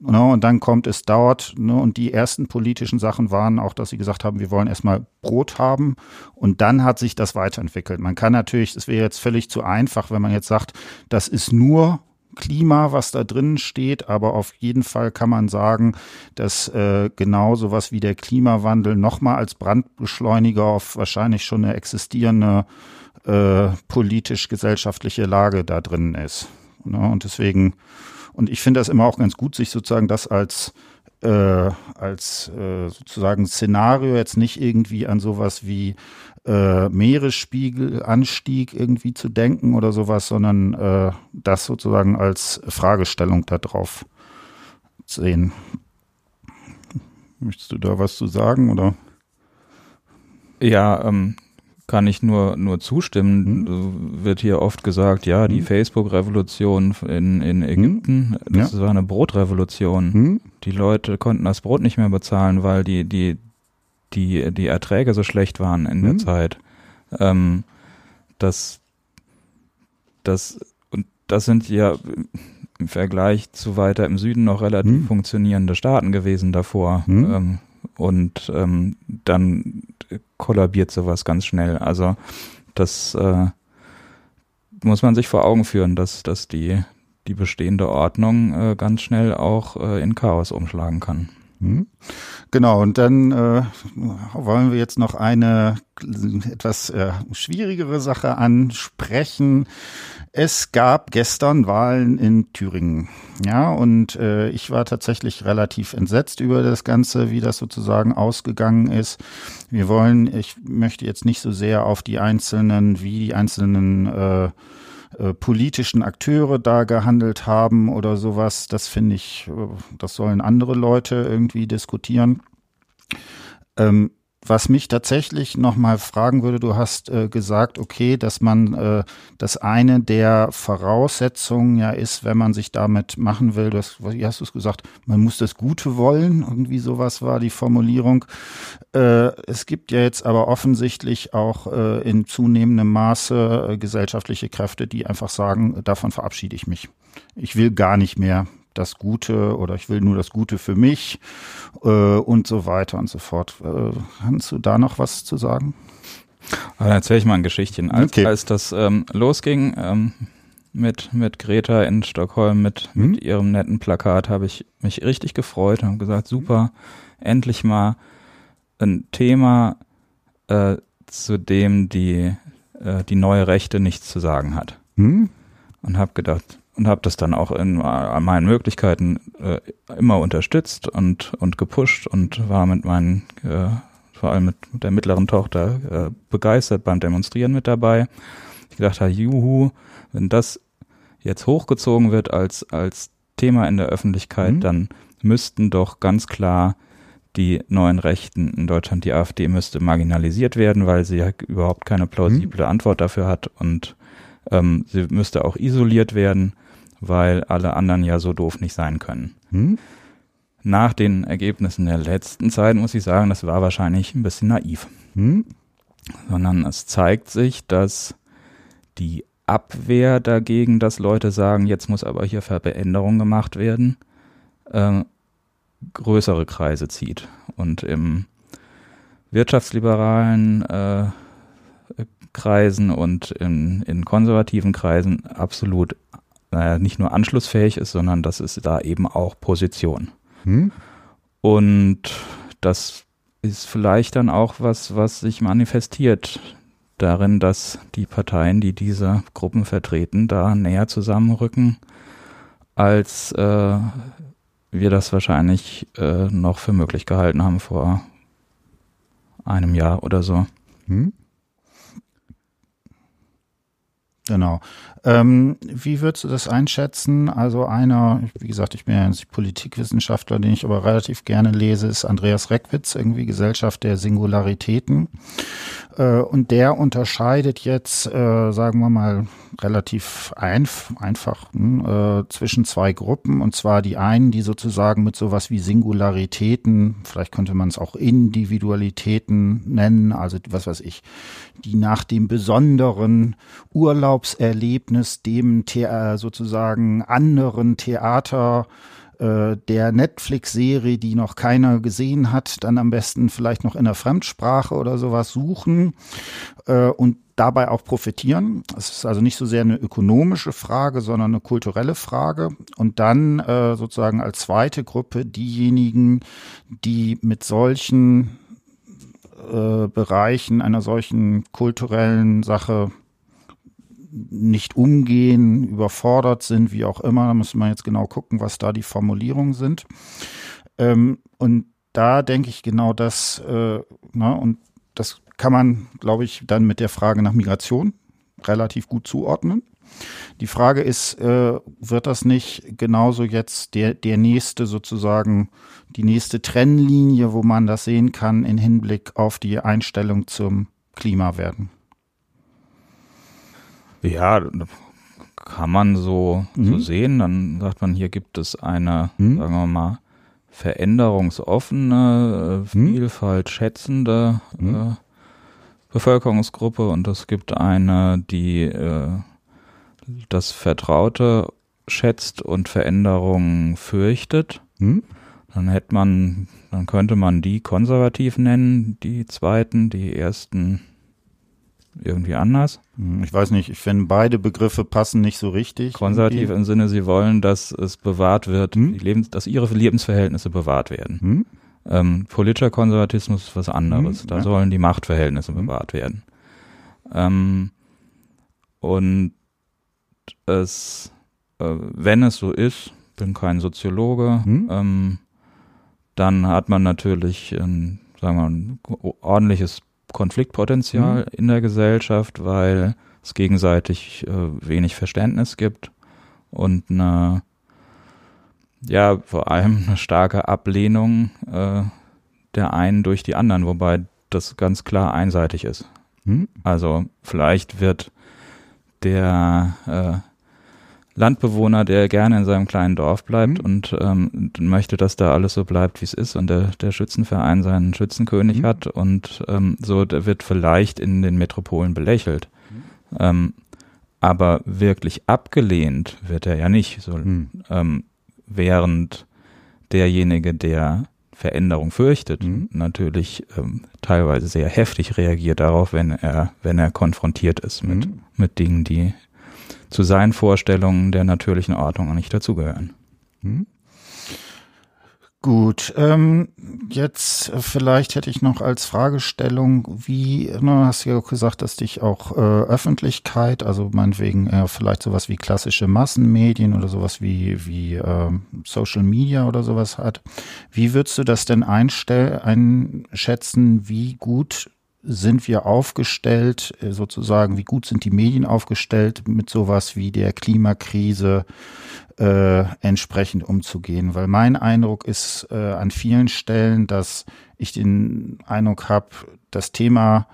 Ne, und dann kommt es dort, ne, und die ersten politischen Sachen waren auch, dass sie gesagt haben, wir wollen erstmal Brot haben. Und dann hat sich das weiterentwickelt. Man kann natürlich, es wäre jetzt völlig zu einfach, wenn man jetzt sagt, das ist nur Klima, was da drin steht, aber auf jeden Fall kann man sagen, dass äh, genau sowas wie der Klimawandel nochmal als Brandbeschleuniger auf wahrscheinlich schon eine existierende äh, politisch-gesellschaftliche Lage da drin ist. Ne? Und deswegen und ich finde das immer auch ganz gut, sich sozusagen das als äh, als äh, sozusagen Szenario jetzt nicht irgendwie an sowas wie äh, Meeresspiegelanstieg irgendwie zu denken oder sowas, sondern äh, das sozusagen als Fragestellung darauf sehen. Möchtest du da was zu sagen oder? Ja, ähm, kann ich nur, nur zustimmen. Hm? Wird hier oft gesagt, ja, die hm? Facebook-Revolution in, in hm? Ägypten, hm? das ja. war eine Brotrevolution. Hm? Die Leute konnten das Brot nicht mehr bezahlen, weil die, die, die, die Erträge so schlecht waren in der hm? Zeit. Ähm, das, das, und das sind ja im Vergleich zu weiter im Süden noch relativ funktionierende Staaten gewesen davor. Ähm, und ähm, dann kollabiert sowas ganz schnell. Also das äh, muss man sich vor Augen führen, dass, dass die, die bestehende Ordnung äh, ganz schnell auch äh, in Chaos umschlagen kann. Hm? Genau, und dann äh, wollen wir jetzt noch eine etwas äh, schwierigere Sache ansprechen. Es gab gestern Wahlen in Thüringen. Ja, und äh, ich war tatsächlich relativ entsetzt über das Ganze, wie das sozusagen ausgegangen ist. Wir wollen, ich möchte jetzt nicht so sehr auf die einzelnen, wie die einzelnen äh, äh, politischen Akteure da gehandelt haben oder sowas. Das finde ich, äh, das sollen andere Leute irgendwie diskutieren. Ähm, was mich tatsächlich nochmal fragen würde, du hast äh, gesagt, okay, dass man äh, das eine der Voraussetzungen ja ist, wenn man sich damit machen will, das, wie hast du es gesagt, man muss das Gute wollen, irgendwie sowas war die Formulierung. Äh, es gibt ja jetzt aber offensichtlich auch äh, in zunehmendem Maße äh, gesellschaftliche Kräfte, die einfach sagen, davon verabschiede ich mich. Ich will gar nicht mehr das Gute oder ich will nur das Gute für mich äh, und so weiter und so fort. Äh, kannst du da noch was zu sagen? Dann erzähle ich mal ein Geschichtchen. Als, okay. als das ähm, losging ähm, mit, mit Greta in Stockholm, mit, mhm. mit ihrem netten Plakat, habe ich mich richtig gefreut und gesagt, super, endlich mal ein Thema, äh, zu dem die, äh, die neue Rechte nichts zu sagen hat. Mhm. Und habe gedacht, und habe das dann auch in äh, meinen Möglichkeiten äh, immer unterstützt und und gepusht und war mit meinen äh, vor allem mit, mit der mittleren Tochter äh, begeistert beim Demonstrieren mit dabei. Ich gedacht habe, juhu, wenn das jetzt hochgezogen wird als als Thema in der Öffentlichkeit, mhm. dann müssten doch ganz klar die neuen Rechten in Deutschland, die AfD müsste marginalisiert werden, weil sie ja überhaupt keine plausible mhm. Antwort dafür hat und ähm, sie müsste auch isoliert werden weil alle anderen ja so doof nicht sein können. Hm? Nach den Ergebnissen der letzten Zeit muss ich sagen, das war wahrscheinlich ein bisschen naiv. Hm? Sondern es zeigt sich, dass die Abwehr dagegen, dass Leute sagen, jetzt muss aber hier Veränderung gemacht werden, äh, größere Kreise zieht. Und im wirtschaftsliberalen äh, Kreisen und in, in konservativen Kreisen absolut naja, nicht nur anschlussfähig ist, sondern das ist da eben auch Position. Hm? Und das ist vielleicht dann auch was, was sich manifestiert darin, dass die Parteien, die diese Gruppen vertreten, da näher zusammenrücken, als äh, wir das wahrscheinlich äh, noch für möglich gehalten haben vor einem Jahr oder so. Hm? Genau. Ähm, wie würdest du das einschätzen? Also einer, wie gesagt, ich bin ja ein Politikwissenschaftler, den ich aber relativ gerne lese, ist Andreas Reckwitz, irgendwie Gesellschaft der Singularitäten. Äh, und der unterscheidet jetzt, äh, sagen wir mal, relativ einf einfach hm, äh, zwischen zwei Gruppen. Und zwar die einen, die sozusagen mit sowas wie Singularitäten, vielleicht könnte man es auch Individualitäten nennen, also was weiß ich, die nach dem besonderen Urlaubserlebnis, dem The sozusagen anderen Theater äh, der Netflix-Serie, die noch keiner gesehen hat, dann am besten vielleicht noch in der Fremdsprache oder sowas suchen äh, und dabei auch profitieren. Es ist also nicht so sehr eine ökonomische Frage, sondern eine kulturelle Frage. Und dann äh, sozusagen als zweite Gruppe diejenigen, die mit solchen Bereichen einer solchen kulturellen Sache nicht umgehen, überfordert sind, wie auch immer. Da muss man jetzt genau gucken, was da die Formulierungen sind. Ähm, und da denke ich genau das, äh, na, und das kann man, glaube ich, dann mit der Frage nach Migration relativ gut zuordnen. Die Frage ist, äh, wird das nicht genauso jetzt der, der nächste sozusagen, die nächste Trennlinie, wo man das sehen kann in Hinblick auf die Einstellung zum Klima werden? Ja, kann man so, mhm. so sehen. Dann sagt man, hier gibt es eine, mhm. sagen wir mal, veränderungsoffene, äh, mhm. Vielfalt schätzende mhm. äh, Bevölkerungsgruppe und es gibt eine, die äh, das Vertraute schätzt und Veränderungen fürchtet. Mhm. Dann hätte man, dann könnte man die konservativ nennen, die zweiten, die ersten irgendwie anders. Hm, ich weiß nicht, ich finde beide Begriffe passen nicht so richtig. Konservativ irgendwie. im Sinne, sie wollen, dass es bewahrt wird, hm? Lebens-, dass ihre Lebensverhältnisse bewahrt werden. Hm? Ähm, politischer Konservatismus ist was anderes. Hm, da ja. sollen die Machtverhältnisse hm? bewahrt werden. Ähm, und es, äh, wenn es so ist, bin kein Soziologe, hm? ähm, dann hat man natürlich ein, sagen wir, ein ordentliches Konfliktpotenzial mhm. in der Gesellschaft, weil es gegenseitig äh, wenig Verständnis gibt und eine, ja, vor allem eine starke Ablehnung äh, der einen durch die anderen, wobei das ganz klar einseitig ist. Mhm. Also vielleicht wird der äh, Landbewohner, der gerne in seinem kleinen Dorf bleibt mhm. und ähm, möchte, dass da alles so bleibt, wie es ist und der, der Schützenverein seinen Schützenkönig mhm. hat und ähm, so der wird vielleicht in den Metropolen belächelt. Mhm. Ähm, aber wirklich abgelehnt wird er ja nicht, so, mhm. ähm, während derjenige, der Veränderung fürchtet, mhm. natürlich ähm, teilweise sehr heftig reagiert darauf, wenn er, wenn er konfrontiert ist mit, mhm. mit Dingen, die zu seinen Vorstellungen der natürlichen Ordnung nicht dazugehören. Hm. Gut, ähm, jetzt äh, vielleicht hätte ich noch als Fragestellung, wie, ne, hast du ja auch gesagt, dass dich auch äh, Öffentlichkeit, also meinetwegen äh, vielleicht sowas wie klassische Massenmedien oder sowas wie, wie äh, Social Media oder sowas hat. Wie würdest du das denn einstell einschätzen, wie gut sind wir aufgestellt, äh, sozusagen, wie gut sind die Medien aufgestellt, mit sowas wie der Klimakrise äh, entsprechend umzugehen? Weil mein Eindruck ist äh, an vielen Stellen, dass ich den Eindruck habe, das Thema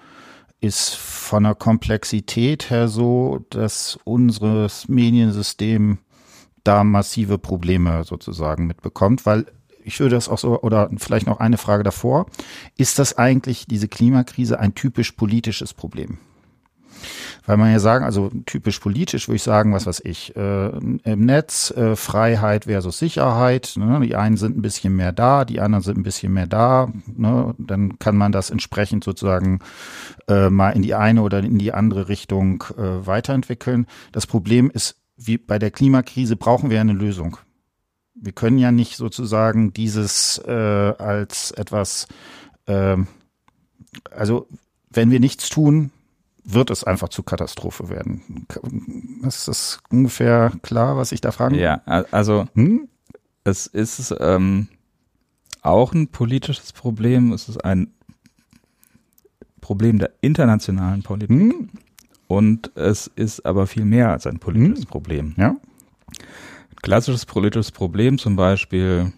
ist von der Komplexität her so, dass unseres Mediensystem da massive Probleme sozusagen mitbekommt, weil ich würde das auch so, oder vielleicht noch eine Frage davor. Ist das eigentlich, diese Klimakrise, ein typisch politisches Problem? Weil man ja sagen, also typisch politisch würde ich sagen, was weiß ich, äh, im Netz äh, Freiheit versus Sicherheit. Ne? Die einen sind ein bisschen mehr da, die anderen sind ein bisschen mehr da. Ne? Dann kann man das entsprechend sozusagen äh, mal in die eine oder in die andere Richtung äh, weiterentwickeln. Das Problem ist, wie bei der Klimakrise brauchen wir eine Lösung. Wir können ja nicht sozusagen dieses äh, als etwas, äh, also wenn wir nichts tun, wird es einfach zu Katastrophe werden. Ist das ungefähr klar, was ich da frage? Ja, also hm? es ist ähm, auch ein politisches Problem. Es ist ein Problem der internationalen Politik. Hm? Und es ist aber viel mehr als ein politisches hm? Problem. Ja klassisches politisches Problem, zum Beispiel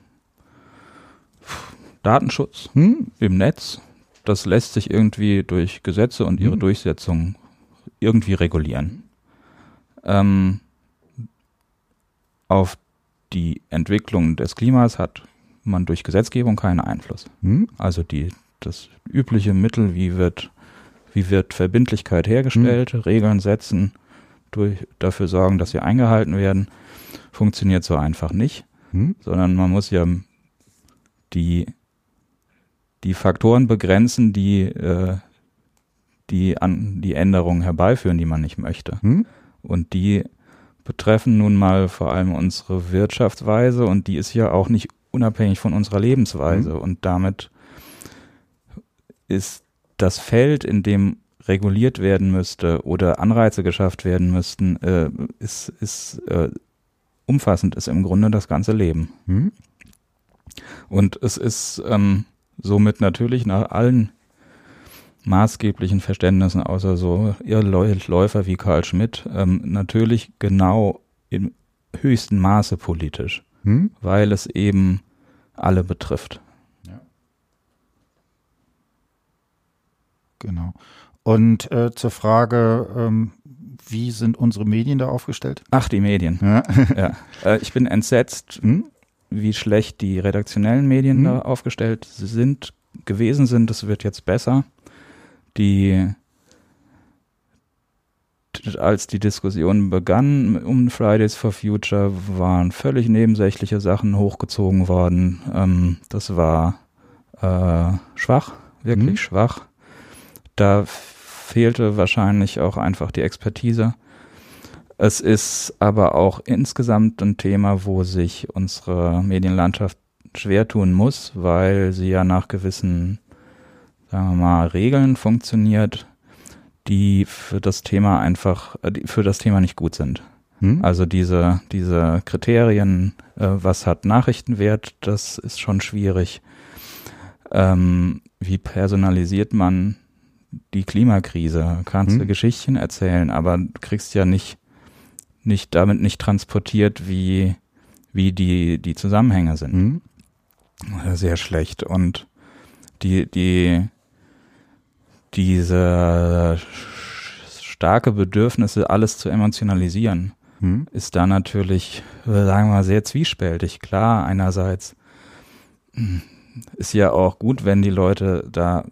Datenschutz hm? im Netz, das lässt sich irgendwie durch Gesetze und ihre hm? Durchsetzung irgendwie regulieren. Ähm, auf die Entwicklung des Klimas hat man durch Gesetzgebung keinen Einfluss. Hm? Also die, das übliche Mittel, wie wird, wie wird Verbindlichkeit hergestellt, hm? Regeln setzen, durch, dafür sorgen, dass sie eingehalten werden, funktioniert so einfach nicht, hm? sondern man muss ja die, die Faktoren begrenzen, die äh, die, an, die Änderungen herbeiführen, die man nicht möchte. Hm? Und die betreffen nun mal vor allem unsere Wirtschaftsweise und die ist ja auch nicht unabhängig von unserer Lebensweise. Hm? Und damit ist das Feld, in dem reguliert werden müsste oder Anreize geschafft werden müssten, äh, ist, ist äh, umfassend ist im Grunde das ganze Leben. Hm? Und es ist ähm, somit natürlich nach allen maßgeblichen Verständnissen, außer so ihr Läufer wie Karl Schmidt, ähm, natürlich genau im höchsten Maße politisch, hm? weil es eben alle betrifft. Ja. Genau. Und äh, zur Frage, ähm, wie sind unsere Medien da aufgestellt? Ach, die Medien. Ja. *laughs* ja. Äh, ich bin entsetzt, hm? wie schlecht die redaktionellen Medien hm? da aufgestellt sind, gewesen sind. Es wird jetzt besser. Die als die Diskussion begann um Fridays for Future, waren völlig nebensächliche Sachen hochgezogen worden. Ähm, das war äh, schwach, wirklich mhm. schwach. Da fehlte wahrscheinlich auch einfach die Expertise. Es ist aber auch insgesamt ein Thema, wo sich unsere Medienlandschaft schwer tun muss, weil sie ja nach gewissen, sagen wir mal, Regeln funktioniert, die für das Thema einfach, für das Thema nicht gut sind. Hm? Also diese, diese Kriterien, äh, was hat Nachrichtenwert, das ist schon schwierig. Ähm, wie personalisiert man die Klimakrise? Kannst hm? du Geschichten erzählen, aber du kriegst ja nicht, nicht damit nicht transportiert, wie, wie die, die Zusammenhänge sind. Hm? Sehr schlecht. Und die, die, diese starke Bedürfnisse, alles zu emotionalisieren, hm. ist da natürlich, sagen wir mal, sehr zwiespältig. Klar, einerseits hm, ist ja auch gut, wenn die Leute da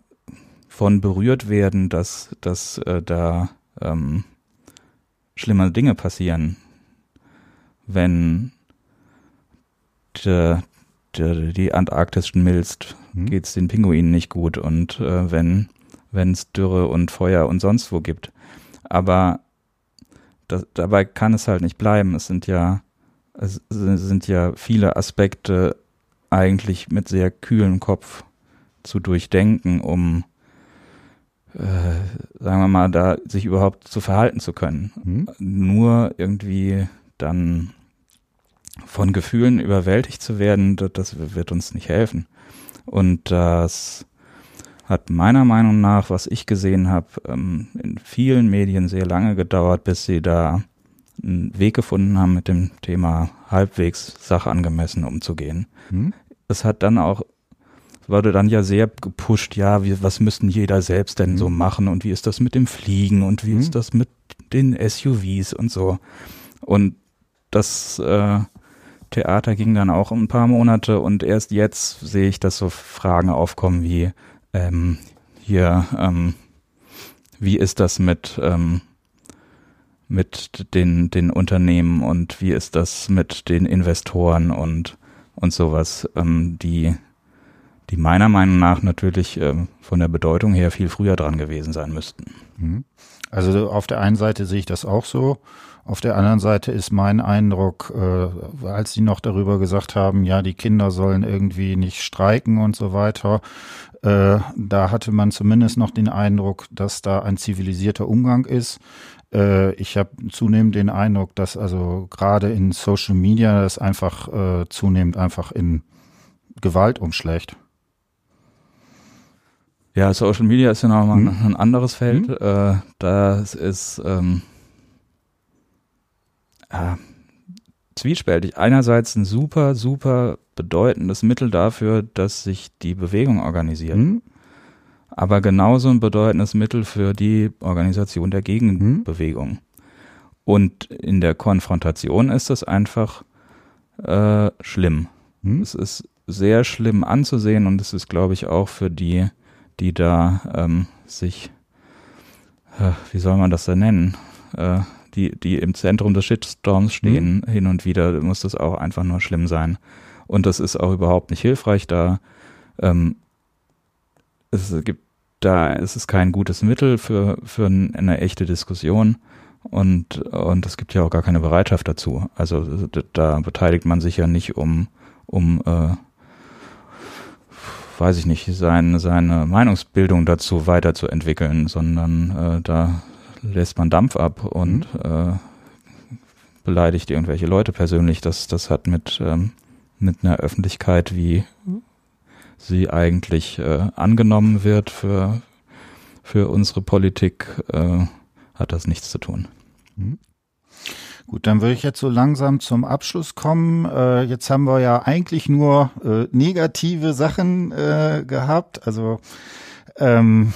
von berührt werden, dass, dass äh, da ähm, schlimme Dinge passieren. Wenn de, de, die Antarktis schmilzt, hm. geht es den Pinguinen nicht gut. Und äh, wenn es Dürre und Feuer und sonst wo gibt. Aber das, dabei kann es halt nicht bleiben. Es sind ja, es sind ja viele Aspekte eigentlich mit sehr kühlem Kopf zu durchdenken, um sagen wir mal, da sich überhaupt zu verhalten zu können. Mhm. Nur irgendwie dann von Gefühlen überwältigt zu werden, das, das wird uns nicht helfen. Und das hat meiner Meinung nach, was ich gesehen habe, ähm, in vielen Medien sehr lange gedauert, bis sie da einen Weg gefunden haben, mit dem Thema halbwegs sachangemessen umzugehen. Hm. Es hat dann auch, wurde dann ja sehr gepusht, ja, wie, was müssten jeder selbst denn hm. so machen und wie ist das mit dem Fliegen und wie hm. ist das mit den SUVs und so. Und das äh, Theater ging dann auch ein paar Monate und erst jetzt sehe ich, dass so Fragen aufkommen wie, ähm, hier, ähm, wie ist das mit, ähm, mit den, den Unternehmen und wie ist das mit den Investoren und, und sowas, ähm, die, die meiner Meinung nach natürlich ähm, von der Bedeutung her viel früher dran gewesen sein müssten. Mhm. Also auf der einen Seite sehe ich das auch so. Auf der anderen Seite ist mein Eindruck, äh, als Sie noch darüber gesagt haben, ja, die Kinder sollen irgendwie nicht streiken und so weiter, äh, da hatte man zumindest noch den Eindruck, dass da ein zivilisierter Umgang ist. Äh, ich habe zunehmend den Eindruck, dass also gerade in Social Media das einfach äh, zunehmend einfach in Gewalt umschlägt. Ja, Social Media ist ja nochmal hm. ein anderes Feld. Hm. Äh, das ist ähm, ja, zwiespältig. Einerseits ein super, super bedeutendes Mittel dafür, dass sich die Bewegung organisiert. Hm? Aber genauso ein bedeutendes Mittel für die Organisation der Gegenbewegung. Hm? Und in der Konfrontation ist es einfach äh, schlimm. Hm? Es ist sehr schlimm anzusehen und es ist, glaube ich, auch für die, die da ähm, sich, äh, wie soll man das denn nennen, äh, die, die im Zentrum des Shitstorms stehen, mhm. hin und wieder muss das auch einfach nur schlimm sein. Und das ist auch überhaupt nicht hilfreich, da ähm, es gibt da es ist kein gutes Mittel für, für eine echte Diskussion und, und es gibt ja auch gar keine Bereitschaft dazu. Also da beteiligt man sich ja nicht, um, um äh, weiß ich nicht, seine, seine Meinungsbildung dazu weiterzuentwickeln, sondern äh, da lässt man Dampf ab und mhm. äh, beleidigt irgendwelche Leute persönlich. Das, das hat mit, ähm, mit einer Öffentlichkeit, wie sie eigentlich äh, angenommen wird für, für unsere Politik, äh, hat das nichts zu tun. Mhm. Gut, dann würde ich jetzt so langsam zum Abschluss kommen. Äh, jetzt haben wir ja eigentlich nur äh, negative Sachen äh, gehabt. Also ähm,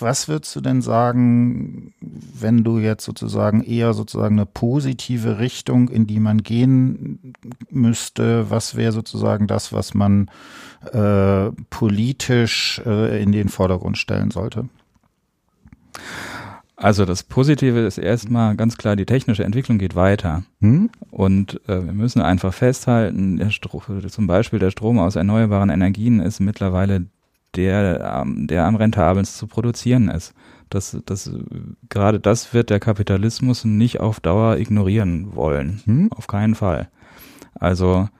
was würdest du denn sagen, wenn du jetzt sozusagen eher sozusagen eine positive Richtung, in die man gehen müsste, was wäre sozusagen das, was man äh, politisch äh, in den Vordergrund stellen sollte? Also das Positive ist erstmal ganz klar, die technische Entwicklung geht weiter. Hm? Und äh, wir müssen einfach festhalten, der zum Beispiel der Strom aus erneuerbaren Energien ist mittlerweile der, ähm, der am rentabelsten zu produzieren ist. Das, das, gerade das wird der Kapitalismus nicht auf Dauer ignorieren wollen. Hm? Auf keinen Fall. Also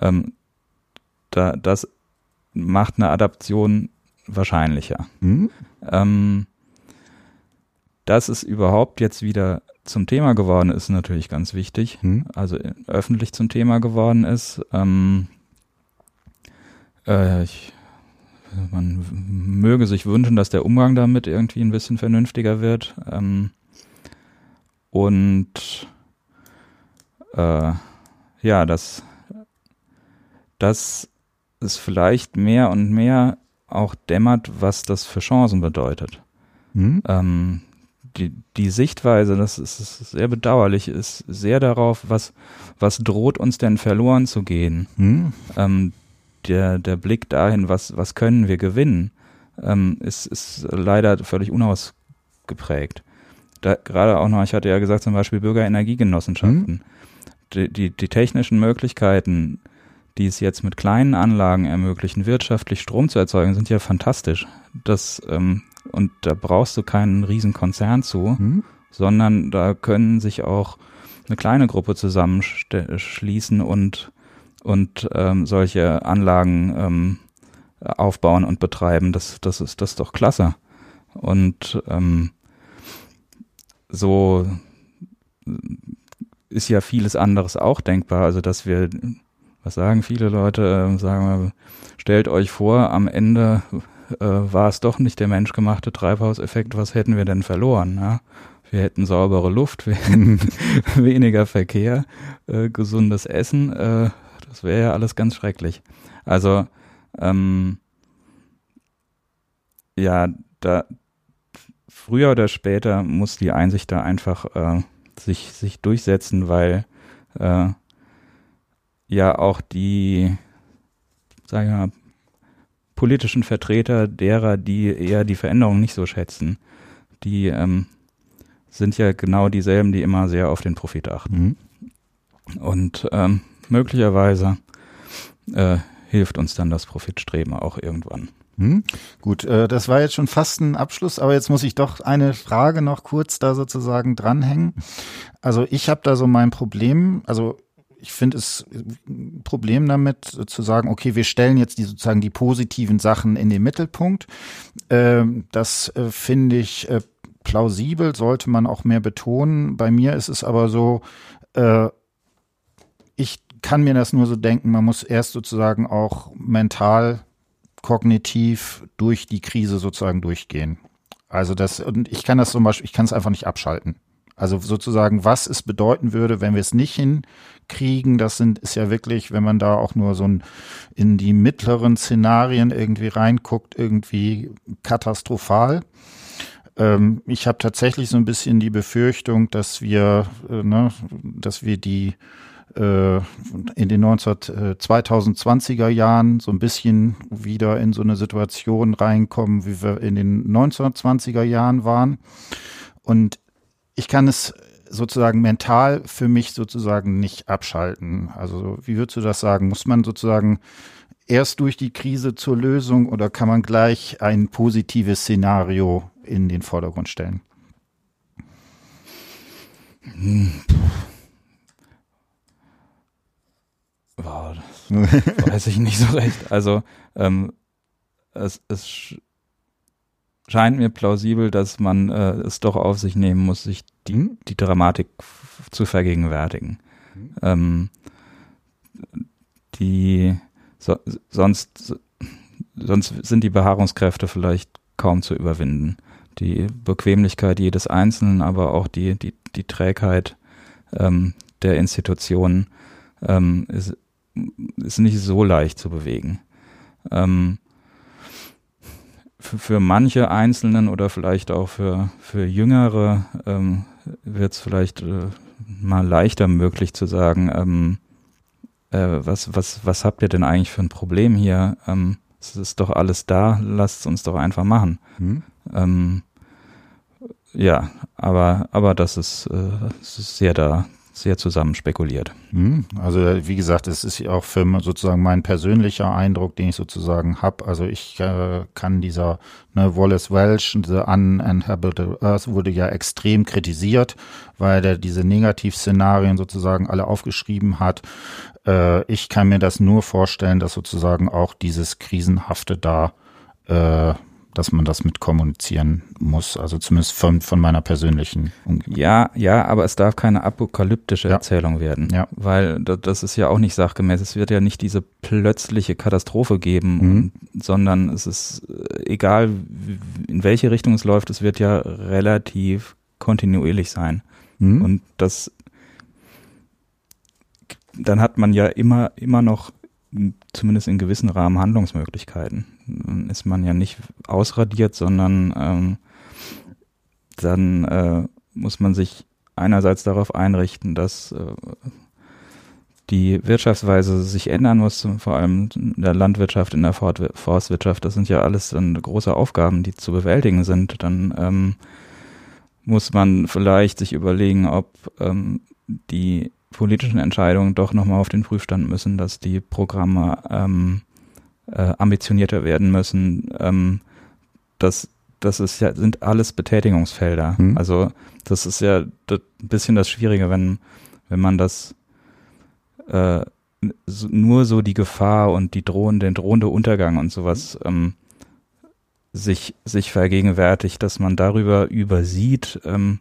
ähm, da, das macht eine Adaption wahrscheinlicher. Hm? Ähm, dass es überhaupt jetzt wieder zum Thema geworden ist, natürlich ganz wichtig. Hm? Also öffentlich zum Thema geworden ist. Ähm, äh, ich, man möge sich wünschen, dass der Umgang damit irgendwie ein bisschen vernünftiger wird. Ähm, und äh, ja, dass, dass es vielleicht mehr und mehr auch dämmert, was das für Chancen bedeutet. Mhm. Ähm, die, die Sichtweise, das ist, sehr bedauerlich, ist sehr darauf, was, was droht uns denn verloren zu gehen. Mhm. Ähm, der, der Blick dahin, was, was können wir gewinnen, ähm, ist, ist leider völlig unausgeprägt. Da, gerade auch noch, ich hatte ja gesagt, zum Beispiel Bürgerenergiegenossenschaften. Mhm. Die, die, die technischen Möglichkeiten, die es jetzt mit kleinen Anlagen ermöglichen, wirtschaftlich Strom zu erzeugen, sind ja fantastisch. Das, ähm, und da brauchst du keinen riesen Konzern zu, mhm. sondern da können sich auch eine kleine Gruppe zusammenschließen und, und ähm, solche Anlagen ähm, aufbauen und betreiben. Das, das, ist, das ist doch klasse. Und ähm, so ist ja vieles anderes auch denkbar. Also, dass wir was sagen viele Leute? Ähm, sagen wir, stellt euch vor, am Ende äh, war es doch nicht der menschgemachte Treibhauseffekt. Was hätten wir denn verloren? Ja? Wir hätten saubere Luft, wir hätten *laughs* weniger Verkehr, äh, gesundes Essen. Äh, das wäre ja alles ganz schrecklich. Also ähm, ja, da früher oder später muss die Einsicht da einfach äh, sich sich durchsetzen, weil äh, ja auch die, sagen wir mal, politischen Vertreter derer, die eher die Veränderung nicht so schätzen, die ähm, sind ja genau dieselben, die immer sehr auf den Profit achten. Mhm. Und ähm, möglicherweise äh, hilft uns dann das Profitstreben auch irgendwann. Hm, gut, äh, das war jetzt schon fast ein Abschluss, aber jetzt muss ich doch eine Frage noch kurz da sozusagen dranhängen. Also ich habe da so mein Problem, also ich finde es ein Problem damit zu sagen, okay, wir stellen jetzt die sozusagen die positiven Sachen in den Mittelpunkt. Ähm, das äh, finde ich äh, plausibel, sollte man auch mehr betonen. Bei mir ist es aber so, äh, ich kann mir das nur so denken, man muss erst sozusagen auch mental, kognitiv durch die Krise sozusagen durchgehen. Also das, und ich kann das zum Beispiel, ich kann es einfach nicht abschalten. Also sozusagen, was es bedeuten würde, wenn wir es nicht hinkriegen, das sind, ist ja wirklich, wenn man da auch nur so ein, in die mittleren Szenarien irgendwie reinguckt, irgendwie katastrophal. Ähm, ich habe tatsächlich so ein bisschen die Befürchtung, dass wir, äh, ne, dass wir die äh, in den 19, äh, 2020er Jahren so ein bisschen wieder in so eine Situation reinkommen, wie wir in den 1920er Jahren waren. Und ich kann es sozusagen mental für mich sozusagen nicht abschalten. Also wie würdest du das sagen? Muss man sozusagen erst durch die Krise zur Lösung oder kann man gleich ein positives Szenario in den Vordergrund stellen? Boah, das *laughs* weiß ich nicht so recht. Also ähm, es, es scheint mir plausibel, dass man äh, es doch auf sich nehmen muss, sich die, die Dramatik zu vergegenwärtigen. Mhm. Ähm, die so, sonst sonst sind die Beharrungskräfte vielleicht kaum zu überwinden. Die Bequemlichkeit jedes Einzelnen, aber auch die die die Trägheit ähm, der Institutionen ähm, ist ist nicht so leicht zu bewegen. Ähm, für, manche Einzelnen oder vielleicht auch für, für Jüngere ähm, wird es vielleicht äh, mal leichter möglich zu sagen, ähm, äh, was, was, was habt ihr denn eigentlich für ein Problem hier? Ähm, es ist doch alles da, lasst es uns doch einfach machen. Mhm. Ähm, ja, aber, aber das ist, äh, das ist sehr da, sehr zusammen spekuliert. Hm, also wie gesagt, es ist auch für sozusagen mein persönlicher Eindruck, den ich sozusagen habe. Also ich äh, kann dieser ne, Wallace Welch, The Uninhabitable Earth wurde ja extrem kritisiert, weil er diese Negativszenarien sozusagen alle aufgeschrieben hat. Äh, ich kann mir das nur vorstellen, dass sozusagen auch dieses Krisenhafte da äh, dass man das mit kommunizieren muss. Also zumindest von, von meiner persönlichen Umgebung. Ja, ja, aber es darf keine apokalyptische ja. Erzählung werden. Ja. Weil das ist ja auch nicht sachgemäß. Es wird ja nicht diese plötzliche Katastrophe geben, mhm. und, sondern es ist äh, egal, in welche Richtung es läuft, es wird ja relativ kontinuierlich sein. Mhm. Und das dann hat man ja immer, immer noch zumindest in gewissen Rahmen Handlungsmöglichkeiten. Dann ist man ja nicht ausradiert, sondern ähm, dann äh, muss man sich einerseits darauf einrichten, dass äh, die Wirtschaftsweise sich ändern muss, vor allem in der Landwirtschaft, in der Forstwirtschaft. Das sind ja alles dann große Aufgaben, die zu bewältigen sind. Dann ähm, muss man vielleicht sich überlegen, ob ähm, die politischen Entscheidungen doch nochmal auf den Prüfstand müssen, dass die Programme ähm, äh, ambitionierter werden müssen. Ähm, das, das ist ja, sind alles Betätigungsfelder. Mhm. Also das ist ja ein bisschen das Schwierige, wenn, wenn man das äh, nur so die Gefahr und die drohende, den drohende Untergang und sowas ähm, sich, sich vergegenwärtigt, dass man darüber übersieht, ähm,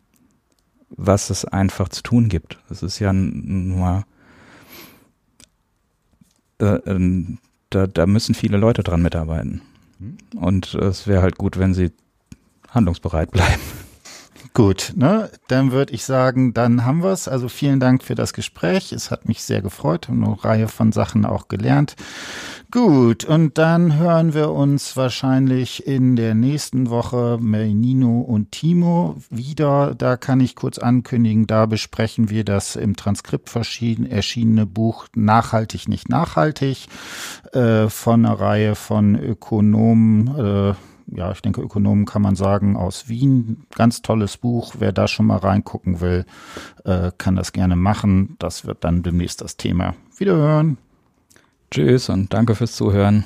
was es einfach zu tun gibt. Es ist ja nur, äh, äh, da, da müssen viele Leute dran mitarbeiten. Hm. Und es wäre halt gut, wenn sie handlungsbereit bleiben. Gut, ne? Dann würde ich sagen, dann haben wir es. Also vielen Dank für das Gespräch. Es hat mich sehr gefreut und eine Reihe von Sachen auch gelernt. Gut, und dann hören wir uns wahrscheinlich in der nächsten Woche Menino und Timo wieder. Da kann ich kurz ankündigen, da besprechen wir das im Transkript erschienene Buch Nachhaltig, nicht nachhaltig äh, von einer Reihe von Ökonomen. Äh, ja, ich denke, Ökonomen kann man sagen, aus Wien. Ganz tolles Buch. Wer da schon mal reingucken will, äh, kann das gerne machen. Das wird dann demnächst das Thema. Wiederhören. Tschüss und danke fürs Zuhören.